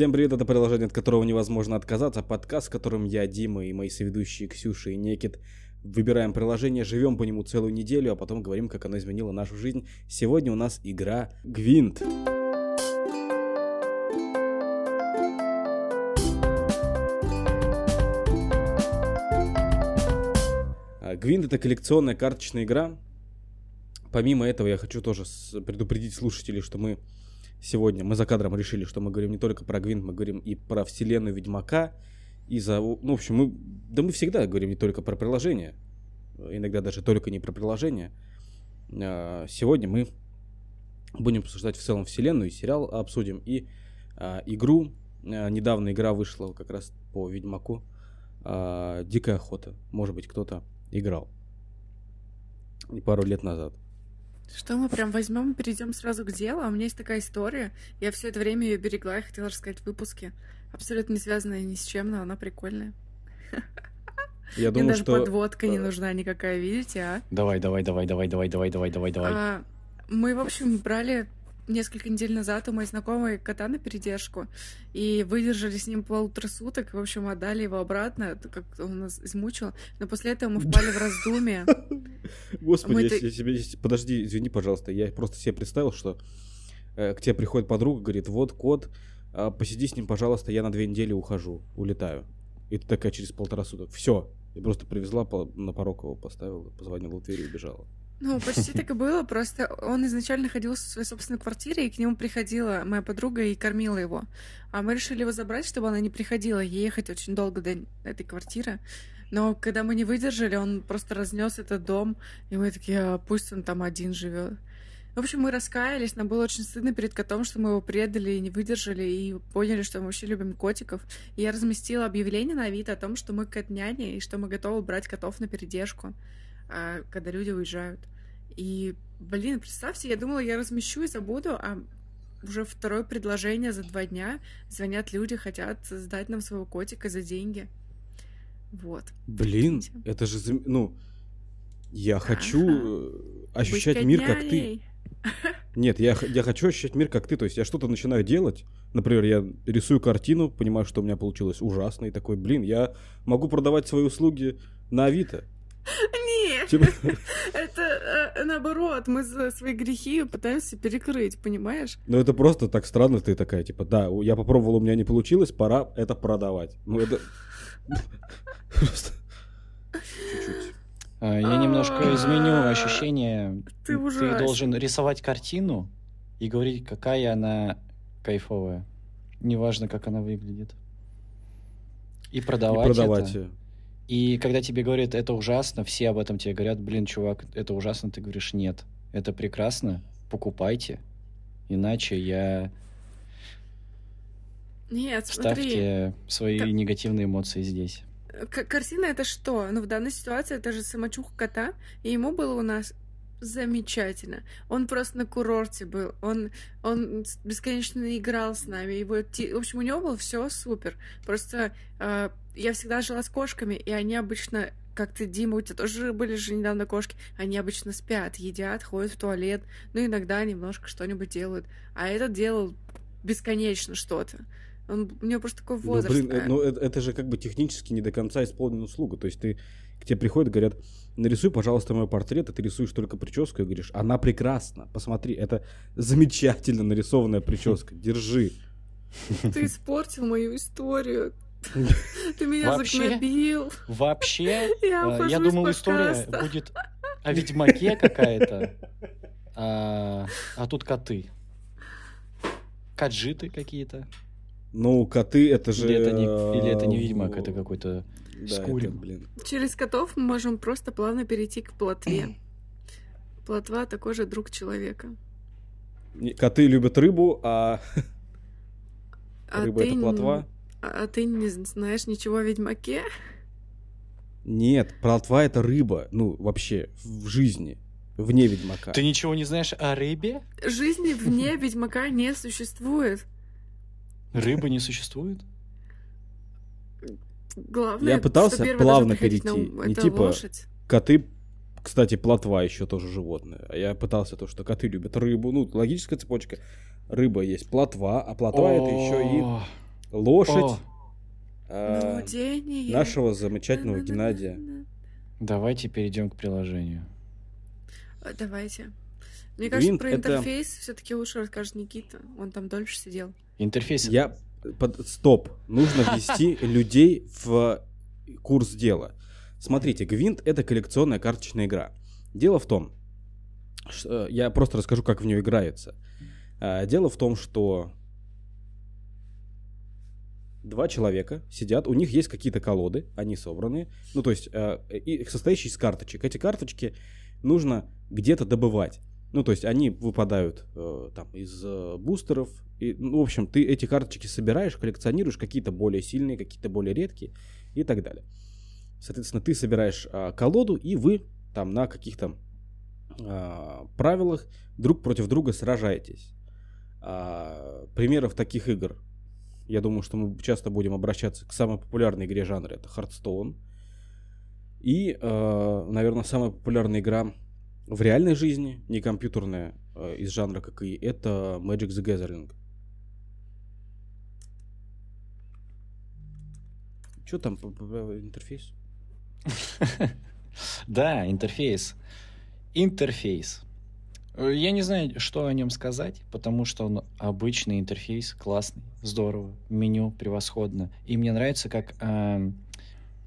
Всем привет, это приложение, от которого невозможно отказаться, подкаст, в котором я, Дима и мои соведущие Ксюша и Некит выбираем приложение, живем по нему целую неделю, а потом говорим, как оно изменило нашу жизнь. Сегодня у нас игра Гвинт. А, Гвинт это коллекционная карточная игра. Помимо этого, я хочу тоже предупредить слушателей, что мы сегодня, мы за кадром решили, что мы говорим не только про Гвинт, мы говорим и про вселенную Ведьмака, и за, ну, в общем, мы, да мы всегда говорим не только про приложение, иногда даже только не про приложение. А, сегодня мы будем обсуждать в целом вселенную, и сериал обсудим, и а, игру. А, недавно игра вышла как раз по Ведьмаку. Дикая охота. Может быть, кто-то играл. Пару лет назад. Что мы прям возьмем и перейдем сразу к делу? А у меня есть такая история. Я все это время ее берегла и хотела рассказать в выпуске. Абсолютно не связанная ни с чем, но она прикольная. Я думаю, Мне даже что... подводка не нужна никакая, видите, а? Давай, давай, давай, давай, давай, давай, давай, давай, давай. Мы, в общем, брали несколько недель назад у моей знакомой кота на передержку и выдержали с ним полутора суток, в общем, отдали его обратно, как он нас измучил, но после этого мы впали в раздумие. Господи, я, я себе... Подожди, извини, пожалуйста. Я просто себе представил, что э, к тебе приходит подруга, говорит, вот кот, а, посиди с ним, пожалуйста, я на две недели ухожу, улетаю. И ты такая через полтора суток. Все. И просто привезла, на порог его поставила, позвонила в дверь и убежала. Ну, почти так и было, просто он изначально находился в своей собственной квартире, и к нему приходила моя подруга и кормила его. А мы решили его забрать, чтобы она не приходила, ей ехать очень долго до этой квартиры. Но когда мы не выдержали, он просто разнес этот дом, и мы такие, «А, пусть он там один живет. В общем, мы раскаялись, нам было очень стыдно перед котом, что мы его предали и не выдержали, и поняли, что мы вообще любим котиков. И я разместила объявление на Авито о том, что мы кот-няня, и что мы готовы брать котов на передержку, когда люди уезжают. И, блин, представьте, я думала, я размещу и забуду, а уже второе предложение за два дня звонят люди, хотят сдать нам своего котика за деньги. Вот. Блин, Прикиньте. это же... зам- Ну, я Ага. хочу э, ощущать Быть мир, как ты. Нет, я, я хочу ощущать мир, как ты. То есть я что-то начинаю делать. Например, я рисую картину, понимаю, что у меня получилось ужасно, и такой, блин, я могу продавать свои услуги на Авито. Нет, Типа, это э, наоборот, мы за свои грехи пытаемся перекрыть, понимаешь? ну это просто так странно, ты такая, типа, да, я попробовал, у меня не получилось, пора это продавать. Ну это... Просто... Чуть-чуть. А, Я немножко изменю ощущение. Ты ужасен. должен рисовать картину и говорить, какая она кайфовая. Неважно, как она выглядит. И И продавать, продавать. это. её. И когда тебе говорят, это ужасно, все об этом тебе говорят, блин, чувак, это ужасно, ты говоришь, нет, это прекрасно, покупайте, иначе я... Нет, смотри. Ставьте свои Как- негативные эмоции здесь. К- картина это что? Ну, в данной ситуации это же самочух кота, и ему было у нас замечательно. Он просто на курорте был, он, он бесконечно играл с нами. Его В общем, у него было все супер. Просто э, я всегда жила с кошками, и они обычно как ты, Дима, у тебя тоже были же недавно кошки, они обычно спят, едят, ходят в туалет, ну, иногда немножко что-нибудь делают. А этот делал бесконечно что-то. Он, у него просто такой Ну, возраст. блин, э, ну это, это же как бы технически не до конца исполнена услуга. То есть ты к тебе приходят, говорят, нарисуй, пожалуйста, мой портрет, и ты рисуешь только прическу, и говоришь, она прекрасна, посмотри, это замечательно нарисованная прическа, держи. Ты испортил мою историю. Ты меня Вообще? загнобил. Вообще, Я э, я думал, история будет о Ведьмаке какая-то, а, а тут коты. Каджиты какие-то. Ну, коты, это же... Или это не, или это не э, Ведьмак, это какой-то... Да, это, Скурим. блин. Через котов мы можем просто плавно перейти к плотве. Плотва такой же друг человека. Не- Коты любят рыбу, а А рыба ты это плотва? А ты не знаешь ничего о Ведьмаке? Нет, плотва это рыба, ну, вообще, в жизни, вне Ведьмака. Ты ничего не знаешь о рыбе? Жизни вне Ведьмака не существует. Рыбы не существует? Главное, Я пытался плавно перейти, ум, не это типа- лошадь. Коты, кстати, плотва еще тоже животное. А я пытался то, что коты любят рыбу. Ну, логическая цепочка. Рыба есть плотва, а плотва это еще и лошадь день нашего замечательного Геннадия. давайте перейдем к приложению. А, Давайте. Мне кажется, про это- интерфейс все-таки лучше расскажет Никита. Он там дольше сидел. Интерфейс. Я... под- Стоп. Нужно ввести людей в курс дела. Смотрите, Гвинт — это коллекционная карточная игра. Дело в том, что... Я просто расскажу, как в нее играется. А, Дело в том, что два человека сидят, у них есть какие-то колоды, они собраны, ну, то есть, э, состоящие из карточек. Эти карточки нужно где-то добывать. Ну, то есть, они выпадают э, там из э, бустеров. И, ну, в общем, ты эти карточки собираешь, коллекционируешь, какие-то более сильные, какие-то более редкие и так далее. Соответственно, ты собираешь а, колоду, и вы там на каких-то а, правилах друг против друга сражаетесь. А, примеров таких игр, я думаю, что мы часто будем обращаться к самой популярной игре жанра, это Hearthstone. И, наверное, самая популярная игра в реальной жизни, не компьютерная, э, из жанра как и это Magic the Gathering. Что там интерфейс? Да, интерфейс. Интерфейс. Э, Я не знаю, что о нем сказать, потому что он обычный интерфейс, классный, здорово, меню превосходно. И мне нравится, как эм,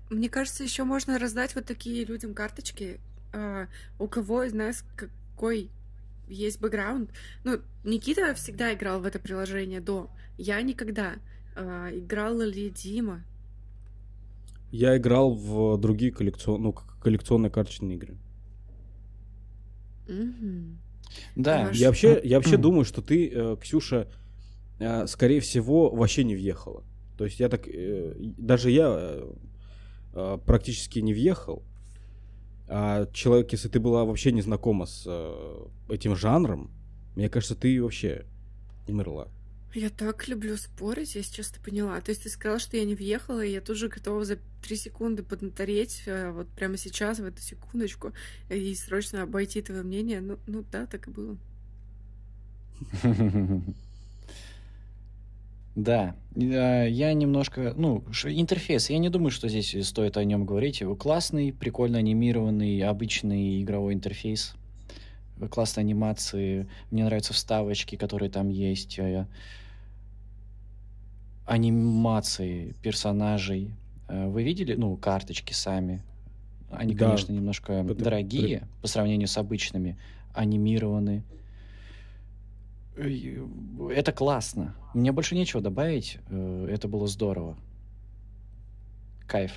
Мне кажется, еще можно раздать вот такие людям карточки, а, у кого из нас какой есть бэкграунд. Ну, Никита всегда играл в это приложение до. Я никогда. А, играла ли Дима? Я играл в другие коллекцион... ну, коллекционные карточные игры. Мгм. да. Я вообще, я вообще Мгм. думаю, что ты, э, Ксюша, э, скорее всего, вообще не въехала. То есть я так, э, даже я практически не въехал. А человек, если ты была вообще не знакома с э, этим жанром, мне кажется, ты вообще умерла. Я так люблю спорить, я сейчас это поняла. То есть ты сказала, что я не въехала, и я тут же готова за три секунды поднатореть, э, вот прямо сейчас, в эту секундочку, и срочно обойти твое мнение. Ну, ну да, так и было. Да, э, я немножко, ну, интерфейс, я не думаю, что здесь стоит о нем говорить. Его Классный, прикольно анимированный, обычный игровой интерфейс. Э, Классные анимации, мне нравятся вставочки, которые там есть. э, Анимации персонажей. Э, Вы видели, ну, карточки сами? Они, Да. конечно, немножко Это дорогие по сравнению с обычными, анимированы. Это классно. Мне больше нечего добавить. Э, Это было здорово. Кайф.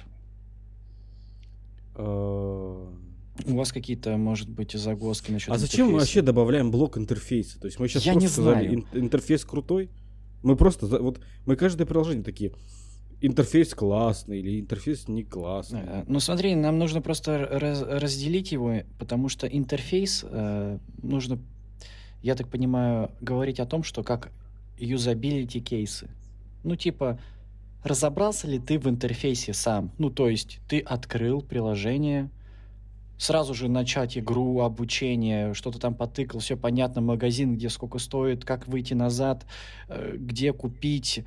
Э, У вас какие-то, может быть, загвоздки насчет А зачем мы интерфейса? вообще добавляем блок интерфейса? То есть мы сейчас Я просто не сказали, ин- интерфейс крутой. Мы просто, вот, мы каждое приложение такие, интерфейс классный или интерфейс не классный. Э, Ну смотри, нам нужно просто раз- разделить его, потому что интерфейс э, нужно, я так понимаю, говорить о том, что как юзабилити кейсы. Ну типа, разобрался ли ты в интерфейсе сам? Ну то есть ты открыл приложение, сразу же начать игру, обучение, что-то там потыкал, все понятно, магазин, где сколько стоит, как выйти назад, э, где купить,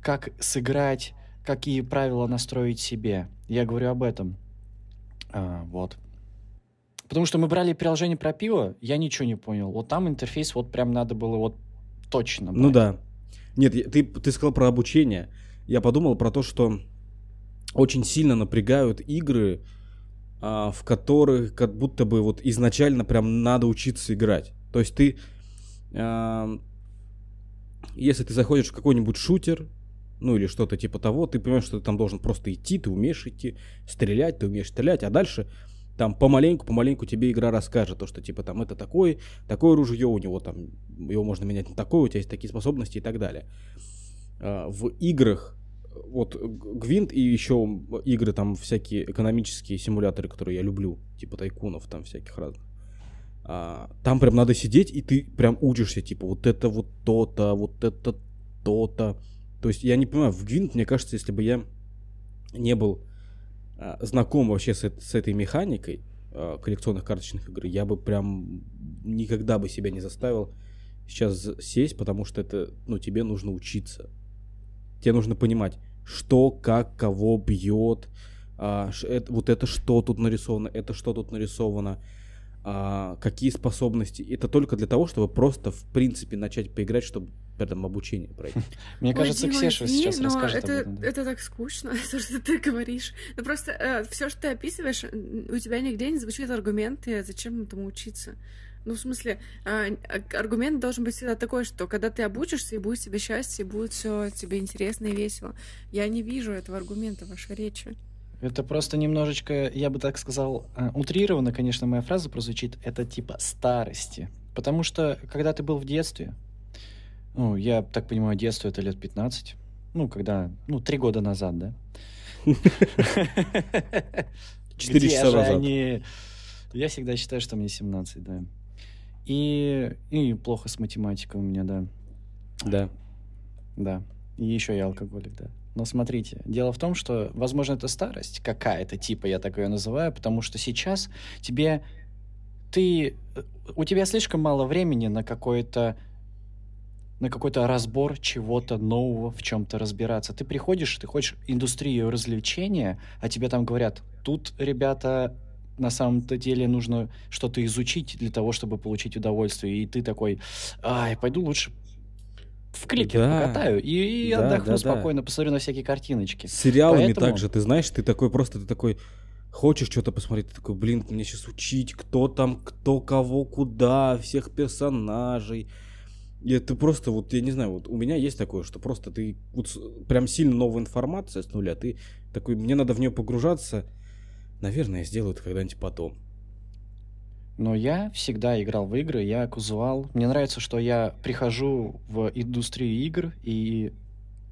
как сыграть, какие правила настроить себе. Я говорю об этом. А, вот. Потому что мы брали приложение про пиво, я ничего не понял. Вот там интерфейс вот прям надо было вот точно Ну брать. да. Нет, ты, ты сказал про обучение. Я подумал про то, что очень сильно напрягают игры, а, в которых как будто бы вот изначально прям надо учиться играть. То есть ты, а, если ты заходишь в какой-нибудь шутер, ну или что-то типа того, ты понимаешь, что ты там должен просто идти, ты умеешь идти, стрелять, ты умеешь стрелять, а дальше там помаленьку-помаленьку тебе игра расскажет, то, что типа там это такое, такое ружье у него там, его можно менять на такое, у тебя есть такие способности и так далее. А, В играх, вот Гвинт и еще игры там всякие экономические симуляторы, которые я люблю, типа тайкунов там всяких разных. а, Там прям надо сидеть, и ты прям учишься, типа, вот это вот то-то, вот это то-то. То есть я не понимаю, в Гвинт, мне кажется, если бы я не был знаком вообще с, с этой механикой а, коллекционных карточных игр, я бы прям никогда бы себя не заставил сейчас сесть, потому что это, ну, тебе нужно учиться. Тебе нужно понимать, что, как, кого бьет, а, это, вот это что тут нарисовано, это что тут нарисовано, а, какие способности. Это только для того, чтобы просто, в принципе, начать поиграть, чтобы там обучение пройти. Мне кажется, Ой, Ксеша сейчас расскажет это, об этом. Это так скучно, то, что ты говоришь. Ну просто э, все, что ты описываешь, у тебя нигде не звучит аргументы, зачем этому учиться. Ну, в смысле, э, аргумент должен быть всегда такой, что когда ты обучишься, и будет тебе счастье, и будет все тебе интересно и весело. Я не вижу этого аргумента в вашей речи. Это просто немножечко, я бы так сказал, э, утрированно, конечно, моя фраза прозвучит, это типа старости. Потому что, когда ты был в детстве, ну, я так понимаю, детство это лет 15, ну, когда, ну, три года назад, да? Четыре часа назад. Они... Я всегда считаю, что мне 17, да. И, и плохо с математикой у меня, да. Да. Да. И еще и алкоголик, да. Но смотрите, дело в том, что, возможно, это старость какая-то, типа я так ее называю, потому что сейчас тебе... Ты... У тебя слишком мало времени на какой-то на какой-то разбор чего-то нового, в чем-то разбираться. Ты приходишь, ты хочешь индустрию развлечения, а тебе там говорят, тут, ребята, на самом-то деле нужно что-то изучить для того, чтобы получить удовольствие. И ты такой, ай, пойду лучше в клике да. покатаю и, и да, отдохну да, спокойно, да. посмотрю на всякие картиночки. С сериалами Поэтому... также, ты знаешь, ты такой просто, ты такой, хочешь что-то посмотреть, ты такой, блин, мне сейчас учить, кто там, кто кого, куда, всех персонажей. И это просто вот, я не знаю, вот у меня есть такое, что просто ты вот прям сильно новая информация с нуля, ты такой, мне надо в нее погружаться, наверное, я сделаю это когда-нибудь потом. Но я всегда играл в игры, я казуал. Мне нравится, что я прихожу в индустрию игр, и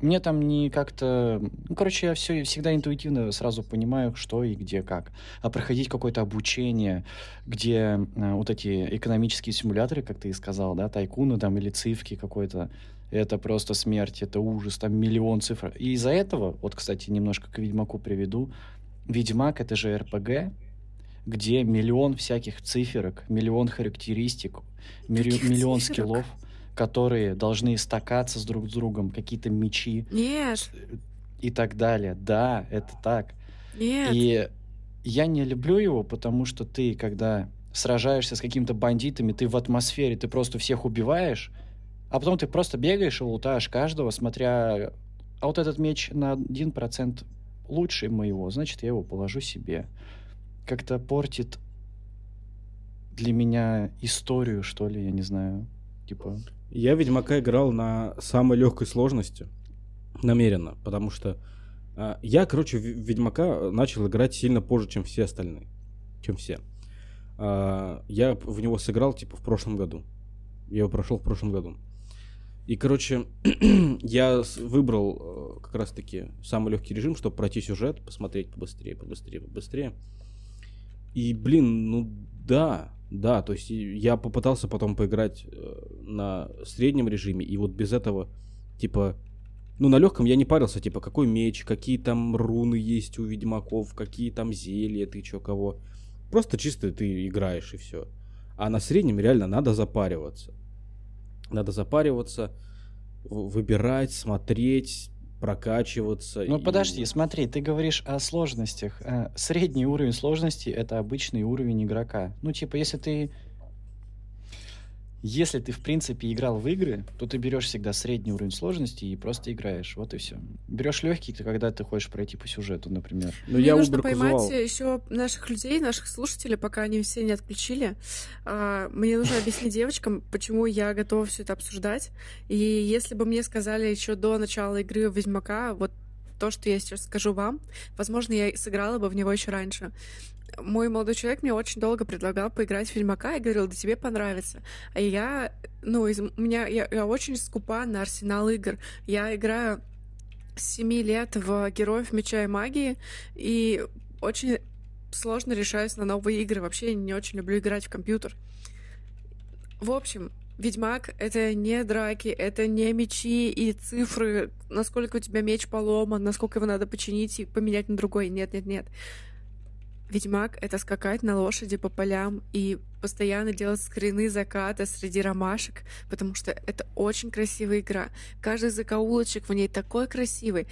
мне там не как-то... Ну, короче, я все всегда интуитивно сразу понимаю, что и где как. А проходить какое-то обучение, где э, вот эти экономические симуляторы, как ты и сказал, да, тайкуны там или цифки какой-то, это просто смерть, это ужас, там миллион цифр. И из-за этого, вот, кстати, немножко к Ведьмаку приведу, Ведьмак — это же РПГ, где миллион всяких циферок, миллион характеристик, Каких миллион циферок? скиллов, которые должны стакаться с друг с другом, какие-то мечи. Нет. И так далее. Да, это так. Нет. И я не люблю его, потому что ты, когда сражаешься с какими-то бандитами, ты в атмосфере, ты просто всех убиваешь, а потом ты просто бегаешь и лутаешь каждого, смотря... А вот этот меч на 1% лучше моего, значит, я его положу себе как-то портит для меня историю, что ли, я не знаю. Типа. Я Ведьмака играл на самой легкой сложности. Намеренно, потому что э, я, короче, Ведьмака начал играть сильно позже, чем все остальные. Чем все. Э, я в него сыграл, типа, в прошлом году. Я его прошел в прошлом году. И, короче, я выбрал э, как раз-таки самый легкий режим, чтобы пройти сюжет, посмотреть побыстрее, побыстрее, побыстрее. И, блин, ну да, да, то есть я попытался потом поиграть э, на среднем режиме, и вот без этого, типа, ну, на легком я не парился, типа, какой меч, какие там руны есть у ведьмаков, какие там зелья, ты чё, кого. Просто чисто ты играешь и все. А на среднем реально надо запариваться. Надо запариваться, выбирать, смотреть, прокачиваться. Ну и... подожди, смотри, ты говоришь о сложностях. Э, средний уровень сложности это обычный уровень игрока. Ну, типа, если ты если ты, в принципе, играл в игры, то ты берешь всегда средний уровень сложности и просто играешь. Вот и все. Берешь легкий, когда ты хочешь пройти по сюжету, например. Ну, Мне я нужно поймать еще наших людей, наших слушателей, пока они все не отключили. А, мне нужно объяснить девочкам, почему я готова все это обсуждать. И если бы мне сказали еще до начала игры Ведьмака, вот то, что я сейчас скажу вам, возможно, я сыграла бы в него еще раньше мой молодой человек мне очень долго предлагал поиграть в Ведьмака и говорил, да тебе понравится. А я, ну, из, у меня, я, я очень скупа на арсенал игр. Я играю с 7 лет в Героев Меча и Магии, и очень сложно решаюсь на новые игры. Вообще не очень люблю играть в компьютер. В общем, Ведьмак — это не драки, это не мечи и цифры, насколько у тебя меч поломан, насколько его надо починить и поменять на другой. Нет, нет, нет. Ведьмак — это скакать на лошади по полям и постоянно делать скрины заката среди ромашек, потому что это очень красивая игра. Каждый закоулочек в ней такой красивый.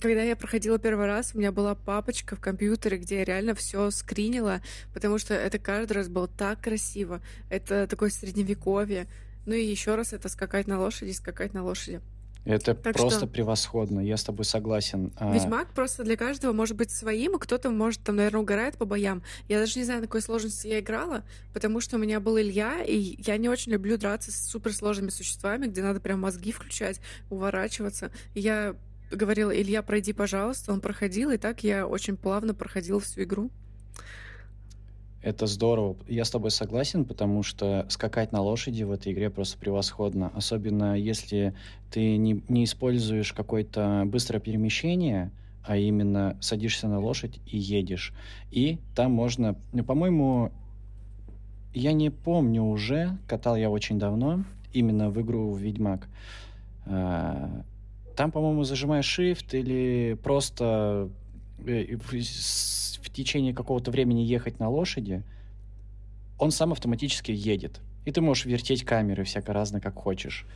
Когда я проходила первый раз, у меня была папочка в компьютере, где я реально все скринила, потому что это каждый раз было так красиво. Это такое средневековье. Ну и еще раз это скакать на лошади, скакать на лошади. Это так просто что... превосходно, я с тобой согласен. А Ведьмак просто для каждого может быть своим, и кто-то, может, там, наверное, угорает по боям. Я даже не знаю, на какой сложности я играла, потому что у меня был Илья, и я не очень люблю драться с суперсложными существами, где надо прям мозги включать, уворачиваться. Я говорила, Илья, пройди, пожалуйста. Он проходил, и так я очень плавно проходила всю игру. Это здорово. Я с тобой согласен, потому что скакать на лошади в этой игре просто превосходно. Особенно если ты не, не используешь какое-то быстрое перемещение, а именно садишься на лошадь и едешь. И там можно... Ну, по-моему, я не помню уже, катал я очень давно, именно в игру в Ведьмак. А, там, по-моему, зажимаешь Shift или просто в течение какого-то времени ехать на лошади, он сам автоматически едет. И ты можешь вертеть камеры всяко разно, как хочешь.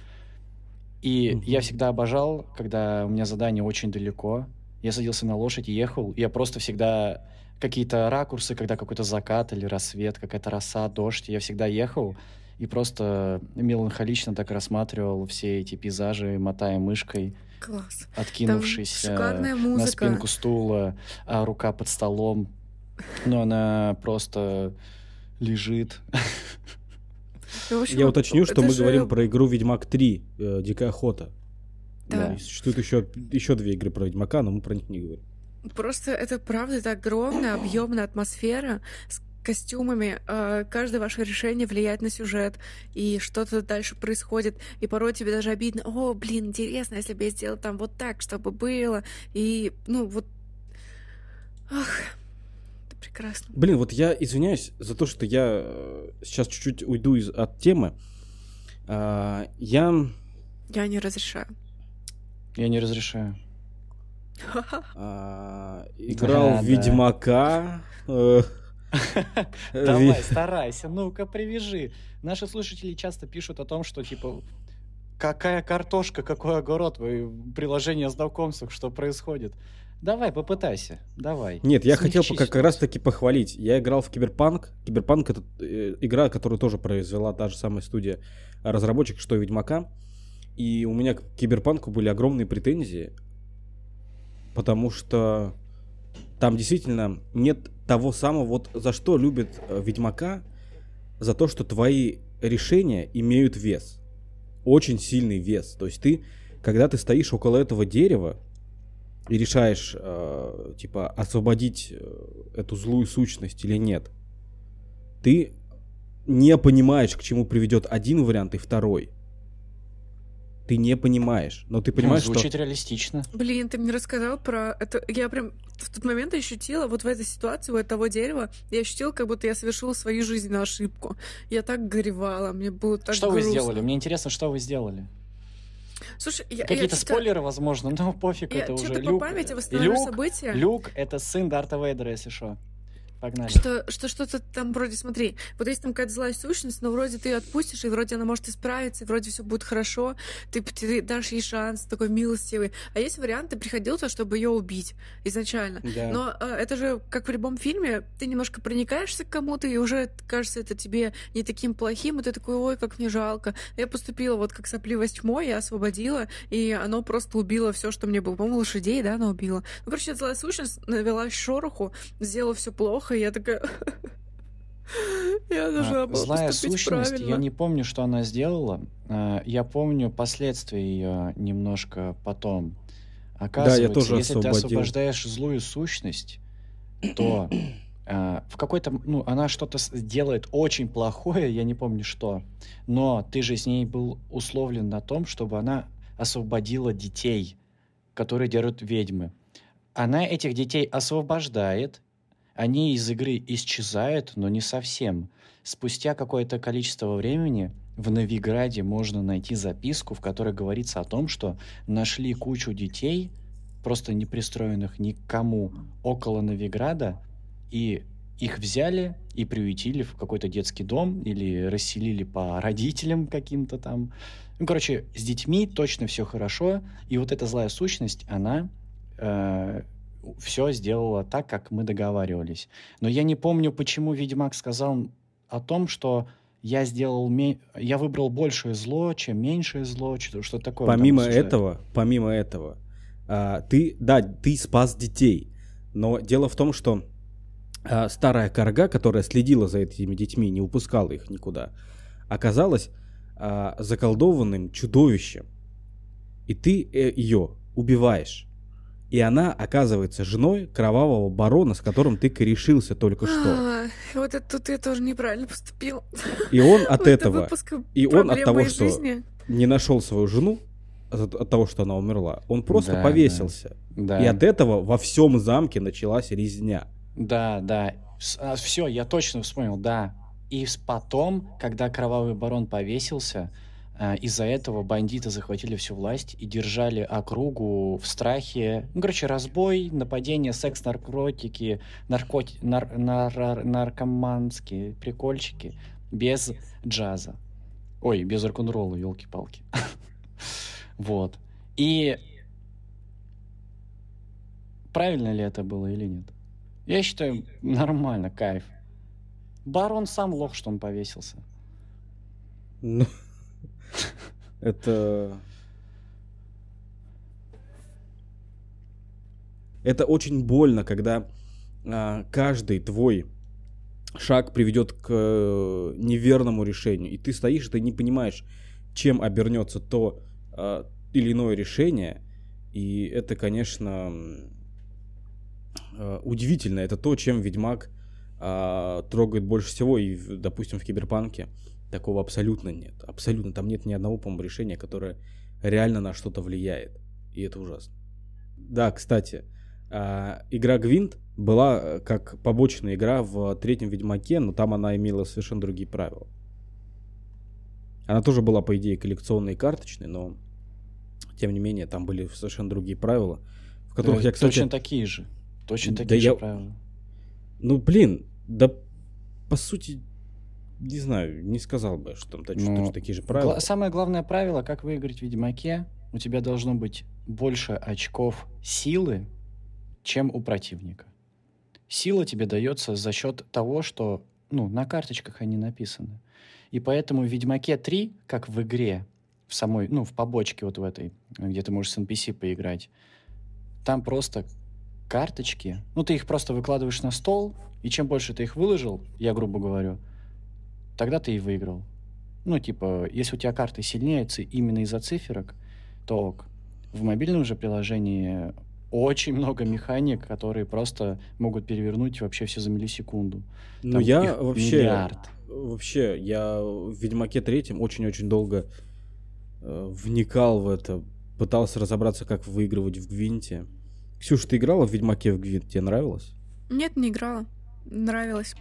И mm-hmm. я всегда обожал, когда у меня задание очень далеко. Я садился на лошадь и ехал. И я просто всегда какие-то ракурсы, когда какой-то закат или рассвет, какая-то роса, дождь. Я всегда ехал и просто меланхолично так рассматривал все эти пейзажи, мотая мышкой. Класс. Откинувшись на спинку стула, а рука под столом. Но она просто лежит. Общем, Я уточню, что мы же... говорим про игру Ведьмак 3, э, Дикая охота. Да. да. Существует еще, еще две игры про Ведьмака, но мы про них не говорим. Просто это правда это огромная, объемная атмосфера костюмами. Э, каждое ваше решение влияет на сюжет, и что-то дальше происходит. И порой тебе даже обидно, о, блин, интересно, если бы я сделал там вот так, чтобы было. И, ну, вот... Ах, это прекрасно. Блин, вот я извиняюсь за то, что я э, сейчас чуть-чуть уйду из, от темы. А, я... Я не разрешаю. Я не разрешаю. А, играл в Ведьмака. Э, Давай, старайся, ну-ка привяжи. Наши слушатели часто пишут о том, что типа какая картошка, какой огород, вы приложение знакомств, что происходит. Давай, попытайся, давай. Нет, я хотел как, как раз таки похвалить. Я играл в Киберпанк. Киберпанк это э, игра, которую тоже произвела та же самая студия разработчик, что и Ведьмака. И у меня к Киберпанку были огромные претензии, потому что там действительно нет того самого, вот за что любят э, Ведьмака, за то, что твои решения имеют вес. Очень сильный вес. То есть ты, когда ты стоишь около этого дерева и решаешь, э, типа, освободить э, эту злую сущность или нет, ты не понимаешь, к чему приведет один вариант и второй ты не понимаешь. Но ты понимаешь, ну, звучит что... реалистично. Блин, ты мне рассказал про это. Я прям в тот момент ощутила, вот в этой ситуации, у этого дерева, я ощутила, как будто я совершила свою жизненную ошибку. Я так горевала, мне было так Что грустно. вы сделали? Мне интересно, что вы сделали. Слушай, я, Какие-то я спойлеры, возможно, но пофиг, я это уже Люк. по памяти восстановлю Люк, события. Люк — это сын Дарта Вейдера, если что. Погнали. Что, что что-то там вроде, смотри, вот есть там какая-то злая сущность, но вроде ты ее отпустишь, и вроде она может исправиться, и вроде все будет хорошо, ты, ты дашь ей шанс, такой милостивый. А есть вариант, ты приходил то, чтобы ее убить изначально. Да. Но э, это же, как в любом фильме, ты немножко проникаешься к кому-то, и уже кажется это тебе не таким плохим, и ты такой, ой, как мне жалко. Я поступила вот как сопливость тьмой, я освободила, и оно просто убило все, что мне было. По-моему, лошадей, да, оно убило. Ну, короче, злая сущность навела шороху, сделала все плохо, плохо, я такая... Я должна а, была Злая сущность, правильно. я не помню, что она сделала. А, я помню последствия ее немножко потом. Оказывается, да, я тоже если освободил. ты освобождаешь злую сущность, то Uh, в какой-то, ну, она что-то делает очень плохое, я не помню что, но ты же с ней был условлен на том, чтобы она освободила детей, которые держат ведьмы. Она этих детей освобождает, они из игры исчезают, но не совсем. Спустя какое-то количество времени в Новиграде можно найти записку, в которой говорится о том, что нашли кучу детей, просто не пристроенных никому, около Новиграда, и их взяли и приютили в какой-то детский дом или расселили по родителям каким-то там. Ну, короче, с детьми точно все хорошо, и вот эта злая сущность, она э, все сделала так, как мы договаривались. Но я не помню, почему Ведьмак сказал о том, что я сделал, я выбрал большее зло, чем меньшее зло, что такое. Помимо этого, помимо этого, а, ты, да, ты спас детей, но дело в том, что а, старая корга, которая следила за этими детьми, не упускала их никуда, оказалась а, заколдованным чудовищем, и ты э, ее убиваешь. И она оказывается женой кровавого барона, с которым ты корешился только что. А, вот это тут я тоже неправильно поступил. И он от этого, и он от того, что не нашел свою жену, от того, что она умерла, он просто да, повесился. Да. И от этого во всем замке началась резня. Да, да. А, Все, я точно вспомнил, да. И потом, когда кровавый барон повесился, а, из-за этого бандиты захватили всю власть и держали округу в страхе. Ну, короче, разбой, нападение, секс, наркотики, наркоти... нар... Нар... наркоманские прикольчики без джаза. Ой, без рок-н-ролла, елки-палки. Вот. И правильно ли это было или нет? Я считаю, нормально, кайф. Барон сам лох, что он повесился. Ну, это... Это очень больно, когда а, каждый твой шаг приведет к э, неверному решению, и ты стоишь, и ты не понимаешь, чем обернется то э, или иное решение, и это, конечно, э, удивительно. Это то, чем Ведьмак э, трогает больше всего, и, допустим, в Киберпанке такого абсолютно нет. Абсолютно. Там нет ни одного, по-моему, решения, которое реально на что-то влияет. И это ужасно. Да, кстати, э, игра Гвинт была э, как побочная игра в третьем Ведьмаке, но там она имела совершенно другие правила. Она тоже была, по идее, коллекционной и карточной, но тем не менее, там были совершенно другие правила, в которых да, я, кстати... Точно такие же. Точно да такие же я... правила. Ну, блин, да по сути, не знаю, не сказал бы, что там точно, ну, точно такие же правила. Гла- самое главное правило, как выиграть в Ведьмаке, у тебя должно быть больше очков силы, чем у противника. Сила тебе дается за счет того, что ну, на карточках они написаны. И поэтому в Ведьмаке 3, как в игре, в самой, ну, в побочке вот в этой, где ты можешь с NPC поиграть, там просто карточки, ну, ты их просто выкладываешь на стол, и чем больше ты их выложил, я грубо говорю, тогда ты и выиграл. Ну, типа, если у тебя карты сильнее именно из-за циферок, то ок. В мобильном же приложении очень много механик, которые просто могут перевернуть вообще все за миллисекунду. Ну, я вообще... Миллиард. Вообще, я в Ведьмаке третьем очень-очень долго э, вникал в это, пытался разобраться, как выигрывать в Гвинте. Ксюша, ты играла в Ведьмаке в Гвинт? Тебе нравилось? Нет, не играла. Нравилось.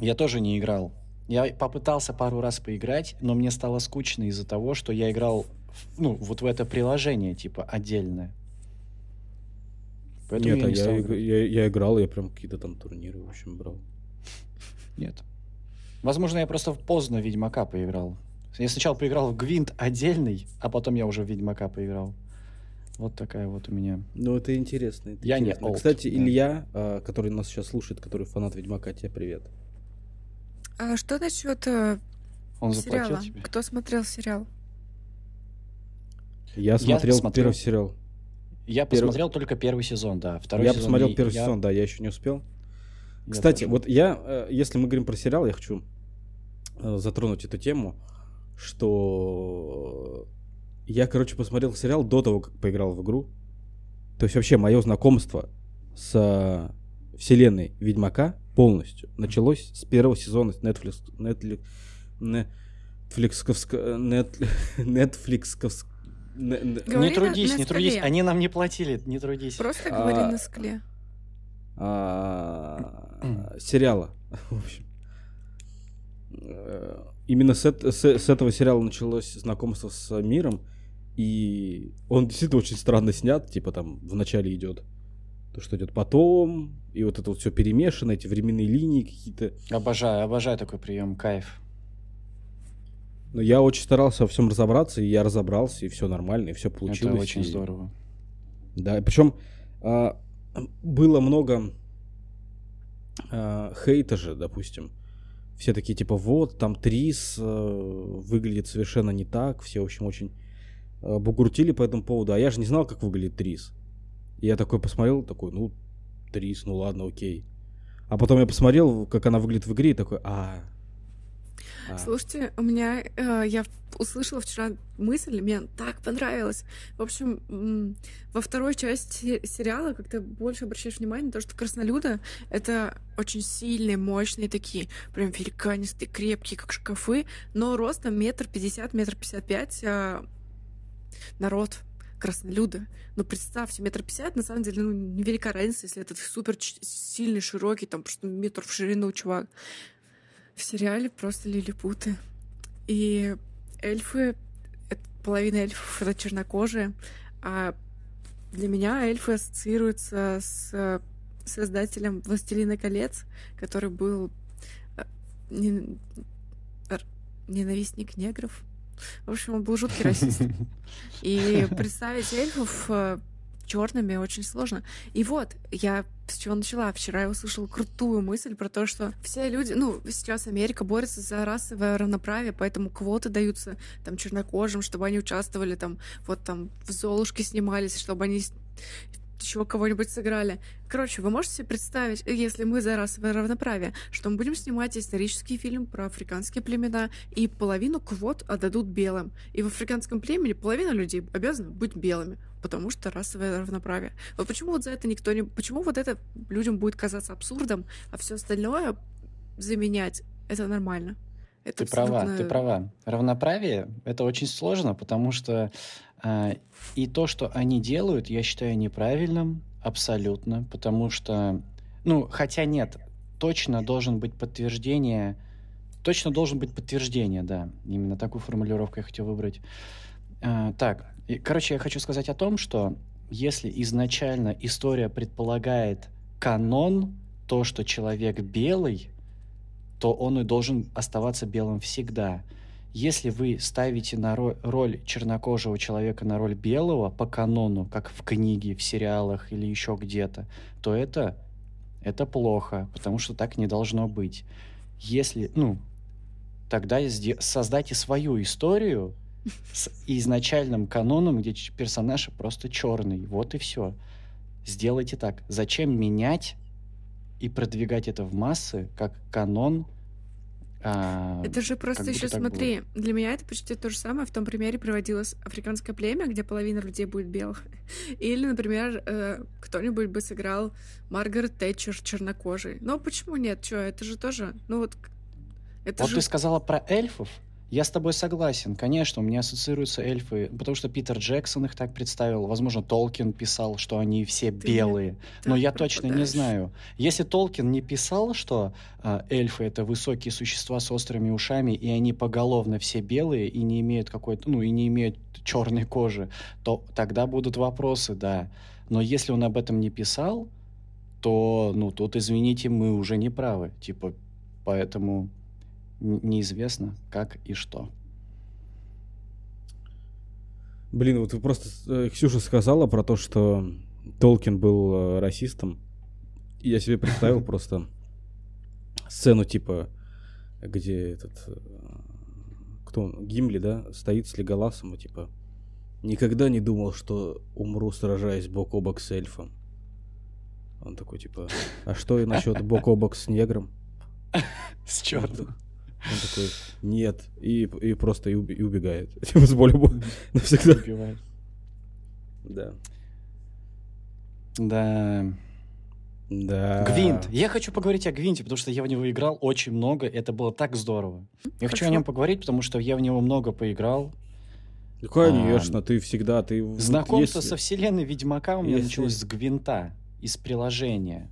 Я тоже не играл. Я попытался пару раз поиграть, но мне стало скучно из-за того, что я играл ну, вот в это приложение, типа, отдельное. Поэтому Нет, я, а я, я, я играл, я прям какие-то там турниры, в общем, брал. Нет. Возможно, я просто поздно в Ведьмака поиграл. Я сначала поиграл в Гвинт отдельный, а потом я уже в Ведьмака поиграл. Вот такая вот у меня. Ну, это интересно. Это я интересно. не old, Кстати, да. Илья, а, который нас сейчас слушает, который фанат Ведьмака, тебе привет. А что насчет э, Он сериала? тебе? Кто смотрел сериал? Я смотрел, я смотрел первый сериал. Я первый... посмотрел только первый сезон, да. Второй я сезон посмотрел первый я... сезон, да, я еще не успел. Я Кстати, тоже. вот я, э, если мы говорим про сериал, я хочу э, затронуть эту тему что я, короче, посмотрел сериал до того, как поиграл в игру. То есть вообще мое знакомство с э, вселенной Ведьмака полностью началось с первого сезона Netflix, Netflix, Netflix, Netflix, не трудись, не трудись, они нам не платили, не трудись. Просто говори а, на скле. А, сериала, в общем. Э, именно с, с, с этого сериала началось знакомство с миром, и он действительно очень странно снят, типа там в начале идет то, что идет потом, и вот это вот все перемешано, эти временные линии какие-то. Обожаю, обожаю такой прием, кайф. Но я очень старался во всем разобраться, и я разобрался, и все нормально, и все получилось. Это очень и... здорово. Да, причем а, было много а, хейта же, допустим. Все такие типа, вот, там Трис а, выглядит совершенно не так, все, в общем, очень а, бугуртили по этому поводу, а я же не знал, как выглядит Трис. Я такой посмотрел, такой, ну, Трис, ну ладно, окей. А потом я посмотрел, как она выглядит в игре, и такой, а, а. Слушайте, у меня э, я услышала вчера мысль, мне так понравилось. В общем, во второй части сериала как-то больше обращаешь внимание на то, что краснолюда — это очень сильные, мощные такие, прям великанистые, крепкие, как шкафы, но ростом метр пятьдесят, метр пятьдесят пять а народ краснолюда. Ну, представьте, метр пятьдесят, на самом деле, ну, невелика разница, если этот супер сильный, широкий, там, просто метр в ширину чувак в сериале просто лилипуты. И эльфы, половина эльфов это чернокожие, а для меня эльфы ассоциируются с создателем «Властелина колец», который был э, ненавистник негров. В общем, он был жуткий расист. И представить эльфов э, черными очень сложно. И вот, я с чего начала. Вчера я услышала крутую мысль про то, что все люди, ну, сейчас Америка борется за расовое равноправие, поэтому квоты даются там чернокожим, чтобы они участвовали там, вот там в Золушке снимались, чтобы они еще кого-нибудь сыграли. Короче, вы можете себе представить, если мы за расовое равноправие, что мы будем снимать исторический фильм про африканские племена, и половину квот отдадут белым. И в африканском племени половина людей обязаны быть белыми потому что расовое равноправие. Вот почему вот за это никто не... Почему вот это людям будет казаться абсурдом, а все остальное заменять, это нормально. Это ты абсолютно... права, ты права. Равноправие — это очень сложно, потому что э, и то, что они делают, я считаю неправильным абсолютно, потому что, ну, хотя нет, точно должен быть подтверждение, точно должен быть подтверждение, да, именно такую формулировку я хотел выбрать. Э, так, и, короче, я хочу сказать о том, что если изначально история предполагает канон, то, что человек белый, то он и должен оставаться белым всегда. Если вы ставите на роль, чернокожего человека на роль белого по канону, как в книге, в сериалах или еще где-то, то это, это плохо, потому что так не должно быть. Если, ну, тогда создайте свою историю, с изначальным каноном, где персонаж просто черный. Вот и все. Сделайте так. Зачем менять и продвигать это в массы, как канон? А, это же просто еще смотри, было. для меня это почти то же самое. В том примере приводилось африканское племя, где половина людей будет белых. Или, например, э, кто-нибудь бы сыграл Маргарет Тэтчер чернокожий. Но почему нет? Что, это же тоже, ну вот. Это вот же... ты сказала про эльфов, я с тобой согласен. Конечно, у меня ассоциируются эльфы, потому что Питер Джексон их так представил. Возможно, Толкин писал, что они все Ты белые. Но я точно не знаю. Если Толкин не писал, что э, эльфы это высокие существа с острыми ушами, и они поголовно все белые и не имеют какой-то, ну и не имеют черной кожи, то тогда будут вопросы, да. Но если он об этом не писал, то, ну, тут, извините, мы уже не правы. Типа, поэтому неизвестно как и что. Блин, вот вы просто... Э, Ксюша сказала про то, что Толкин был э, расистом. Я себе представил просто сцену типа, где этот... Э, кто он? Гимли, да? Стоит с Леголасом и типа... Никогда не думал, что умру, сражаясь бок о бок с эльфом. Он такой, типа, а что и насчет бок о бок с негром? С черным. Он такой, нет, и, и просто и, и убегает. Типа с болью навсегда. Убивает. Да. Да. Да. Гвинт. Я хочу поговорить о Гвинте, потому что я в него играл очень много. Это было так здорово. Я хочу о нем поговорить, потому что я в него много поиграл. Ну, конечно, а, ты всегда, ты... Знакомство если... со вселенной Ведьмака у меня если... началось с Гвинта, из приложения.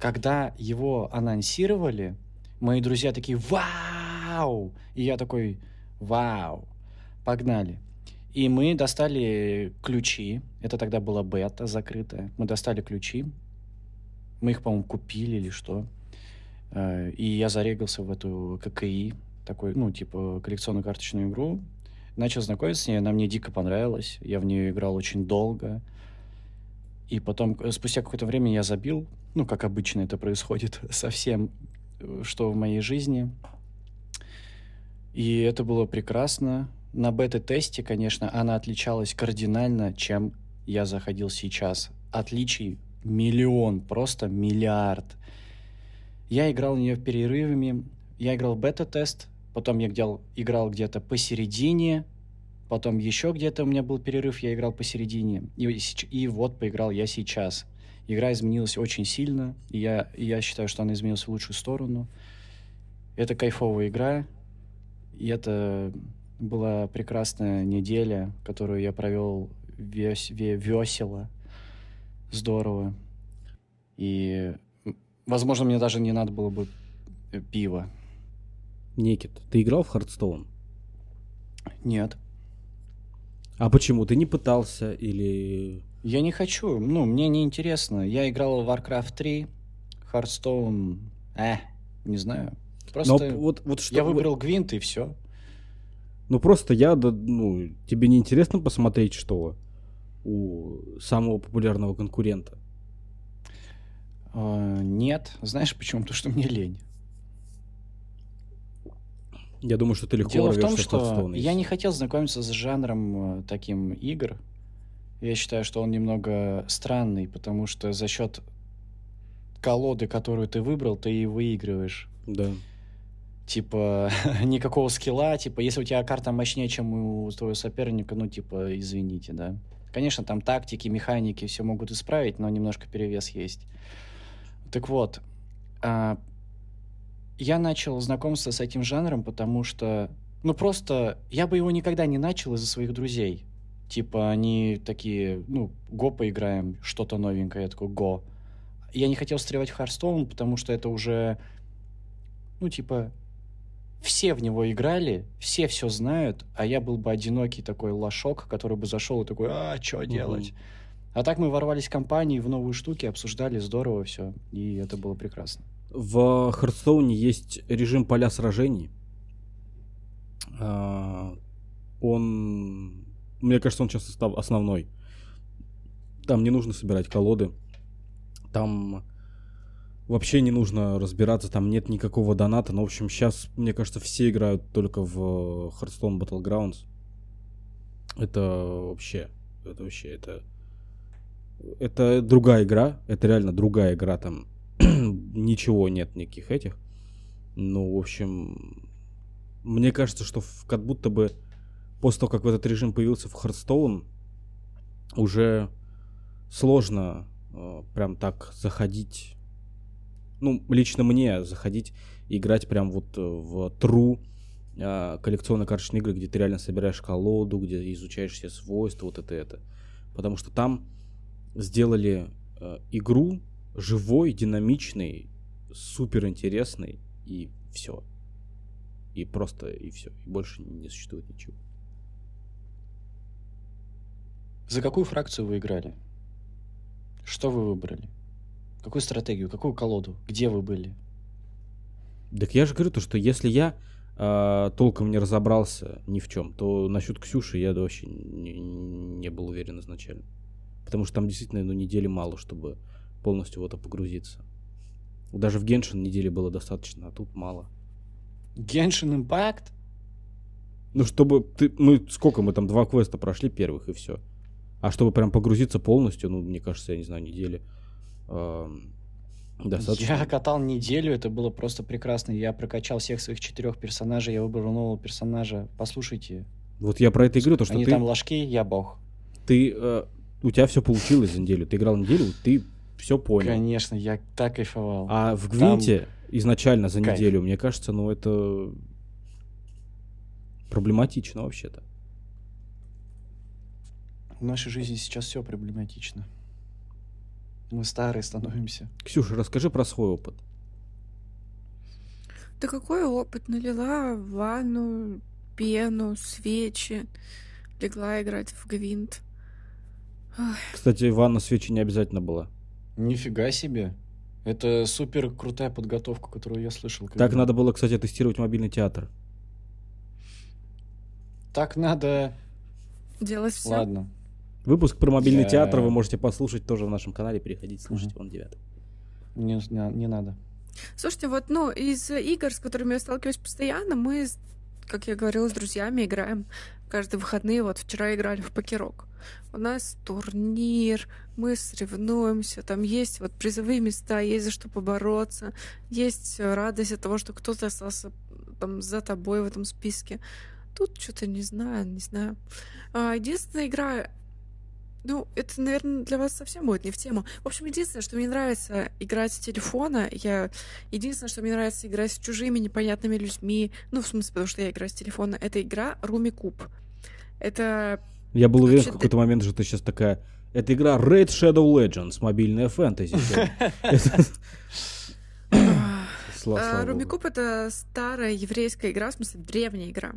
Когда его анонсировали, мои друзья такие «Вау!» И я такой «Вау!» Погнали. И мы достали ключи. Это тогда была бета закрытая. Мы достали ключи. Мы их, по-моему, купили или что. Э, и я зарегался в эту ККИ, такой, ну, типа, коллекционную карточную игру. Начал знакомиться с ней, она мне дико понравилась. Я в нее играл очень долго. И потом, э, спустя какое-то время я забил, ну, как обычно это происходит, совсем, э, что в моей жизни. И это было прекрасно. На бета-тесте, конечно, она отличалась кардинально, чем я заходил сейчас. Отличий миллион, просто миллиард. Я играл в нее перерывами. Я играл бета-тест, потом я играл, играл где-то посередине, потом еще где-то у меня был перерыв, я играл посередине. И, и вот поиграл я сейчас. Игра изменилась очень сильно, и я, и я считаю, что она изменилась в лучшую сторону. Это кайфовая игра, и это была прекрасная неделя, которую я провел вес, весело, здорово. И, возможно, мне даже не надо было бы пива. Никит, ты играл в Хардстоун? Нет. А почему? Ты не пытался или... Я не хочу. Ну, мне не интересно. Я играл в Warcraft 3, Hearthstone... Э, не знаю. Просто Но вот, вот что... я выбрал Гвинт и все. Ну просто я, да, ну, тебе не интересно посмотреть, что у самого популярного конкурента? Uh, нет. Знаешь почему? Потому что мне лень. Я думаю, что ты легко Дело в том, что я не хотел знакомиться с жанром э, таким игр. Я считаю, что он немного странный, потому что за счет колоды, которую ты выбрал, ты и выигрываешь. Да типа, никакого скилла, типа, если у тебя карта мощнее, чем у твоего соперника, ну, типа, извините, да. Конечно, там тактики, механики все могут исправить, но немножко перевес есть. Так вот, а, я начал знакомство с этим жанром, потому что, ну, просто я бы его никогда не начал из-за своих друзей. Типа, они такие, ну, го поиграем, что-то новенькое. Я такой, го. Я не хотел встревать в Харстоун, потому что это уже, ну, типа, все в него играли, все все знают, а я был бы одинокий такой лошок, который бы зашел и такой, а, что делать? А так мы ворвались в компании, в новые штуки, обсуждали, здорово все, и это было прекрасно. В Хардстоуне есть режим поля сражений. А, он, мне кажется, он сейчас основной. Там не нужно собирать колоды. Там вообще не нужно разбираться, там нет никакого доната. Но, ну, в общем, сейчас, мне кажется, все играют только в э, Hearthstone Battlegrounds. Это вообще, это вообще, это... Это другая игра, это реально другая игра, там ничего нет, никаких этих. Ну, в общем, мне кажется, что как будто бы после того, как в этот режим появился в Hearthstone, уже сложно э, прям так заходить ну, лично мне заходить и играть прям вот э, в true а, коллекционные карточные игры, где ты реально собираешь колоду, где изучаешь все свойства, вот это это. Потому что там сделали э, игру живой, динамичной, супер интересной, и все. И просто, и все. И больше не существует ничего. За какую фракцию вы играли? Что вы выбрали? Какую стратегию, какую колоду? Где вы были? Так я же говорю то, что если я э, толком не разобрался ни в чем, то насчет Ксюши я вообще не, не был уверен изначально. Потому что там действительно ну, недели мало, чтобы полностью в это погрузиться. Даже в Геншин недели было достаточно, а тут мало. Геншин Импакт? Ну, чтобы ты... Мы сколько мы там, два квеста прошли первых, и все. А чтобы прям погрузиться полностью, ну, мне кажется, я не знаю, недели Достаточно. Я катал неделю, это было просто прекрасно. Я прокачал всех своих четырех персонажей, я выбрал нового персонажа. Послушайте. Вот я про это и говорю, то что Они ты... там ложки, я бог. Ты, э, у тебя все получилось за неделю. Ты играл неделю, ты все понял. Конечно, я так кайфовал. А в Гвинте там... изначально за Кайф. неделю, мне кажется, ну это проблематично вообще-то. В нашей жизни сейчас все проблематично. Мы старые становимся. Ксюша, расскажи про свой опыт. Да какой опыт? Налила в ванну, пену, свечи, легла играть в Гвинт. Кстати, ванна свечи не обязательно была. Нифига себе. Это супер крутая подготовка, которую я слышал. Так когда- надо было, кстати, тестировать мобильный театр. Так надо... Делать все. Ладно. Выпуск про мобильный Я- театр вы можете послушать тоже в нашем канале. Переходите, слушайте, он девятый. Не, не- не надо. Слушайте, вот, ну, из игр, с которыми я сталкиваюсь постоянно, мы, как я говорила, с друзьями играем каждые выходные. Вот вчера играли в покерок. У нас турнир, мы соревнуемся, там есть вот призовые места, есть за что побороться, есть э, радость от того, что кто-то остался там за тобой в этом списке. Тут что-то не знаю, не знаю. А, единственная игра, ну, это, наверное, для вас совсем будет не в тему. В общем, единственное, что мне нравится играть с телефона, я... Единственное, что мне нравится играть с чужими непонятными людьми, ну, в смысле, потому что я играю с телефона, это игра Руми Куб. Это... Я был уверен в Вообще, какой-то момент, что ты сейчас такая... Это игра Raid Shadow Legends, мобильная фэнтези. Слава а, слава Руми богу. Куб — это старая еврейская игра, в смысле, древняя игра.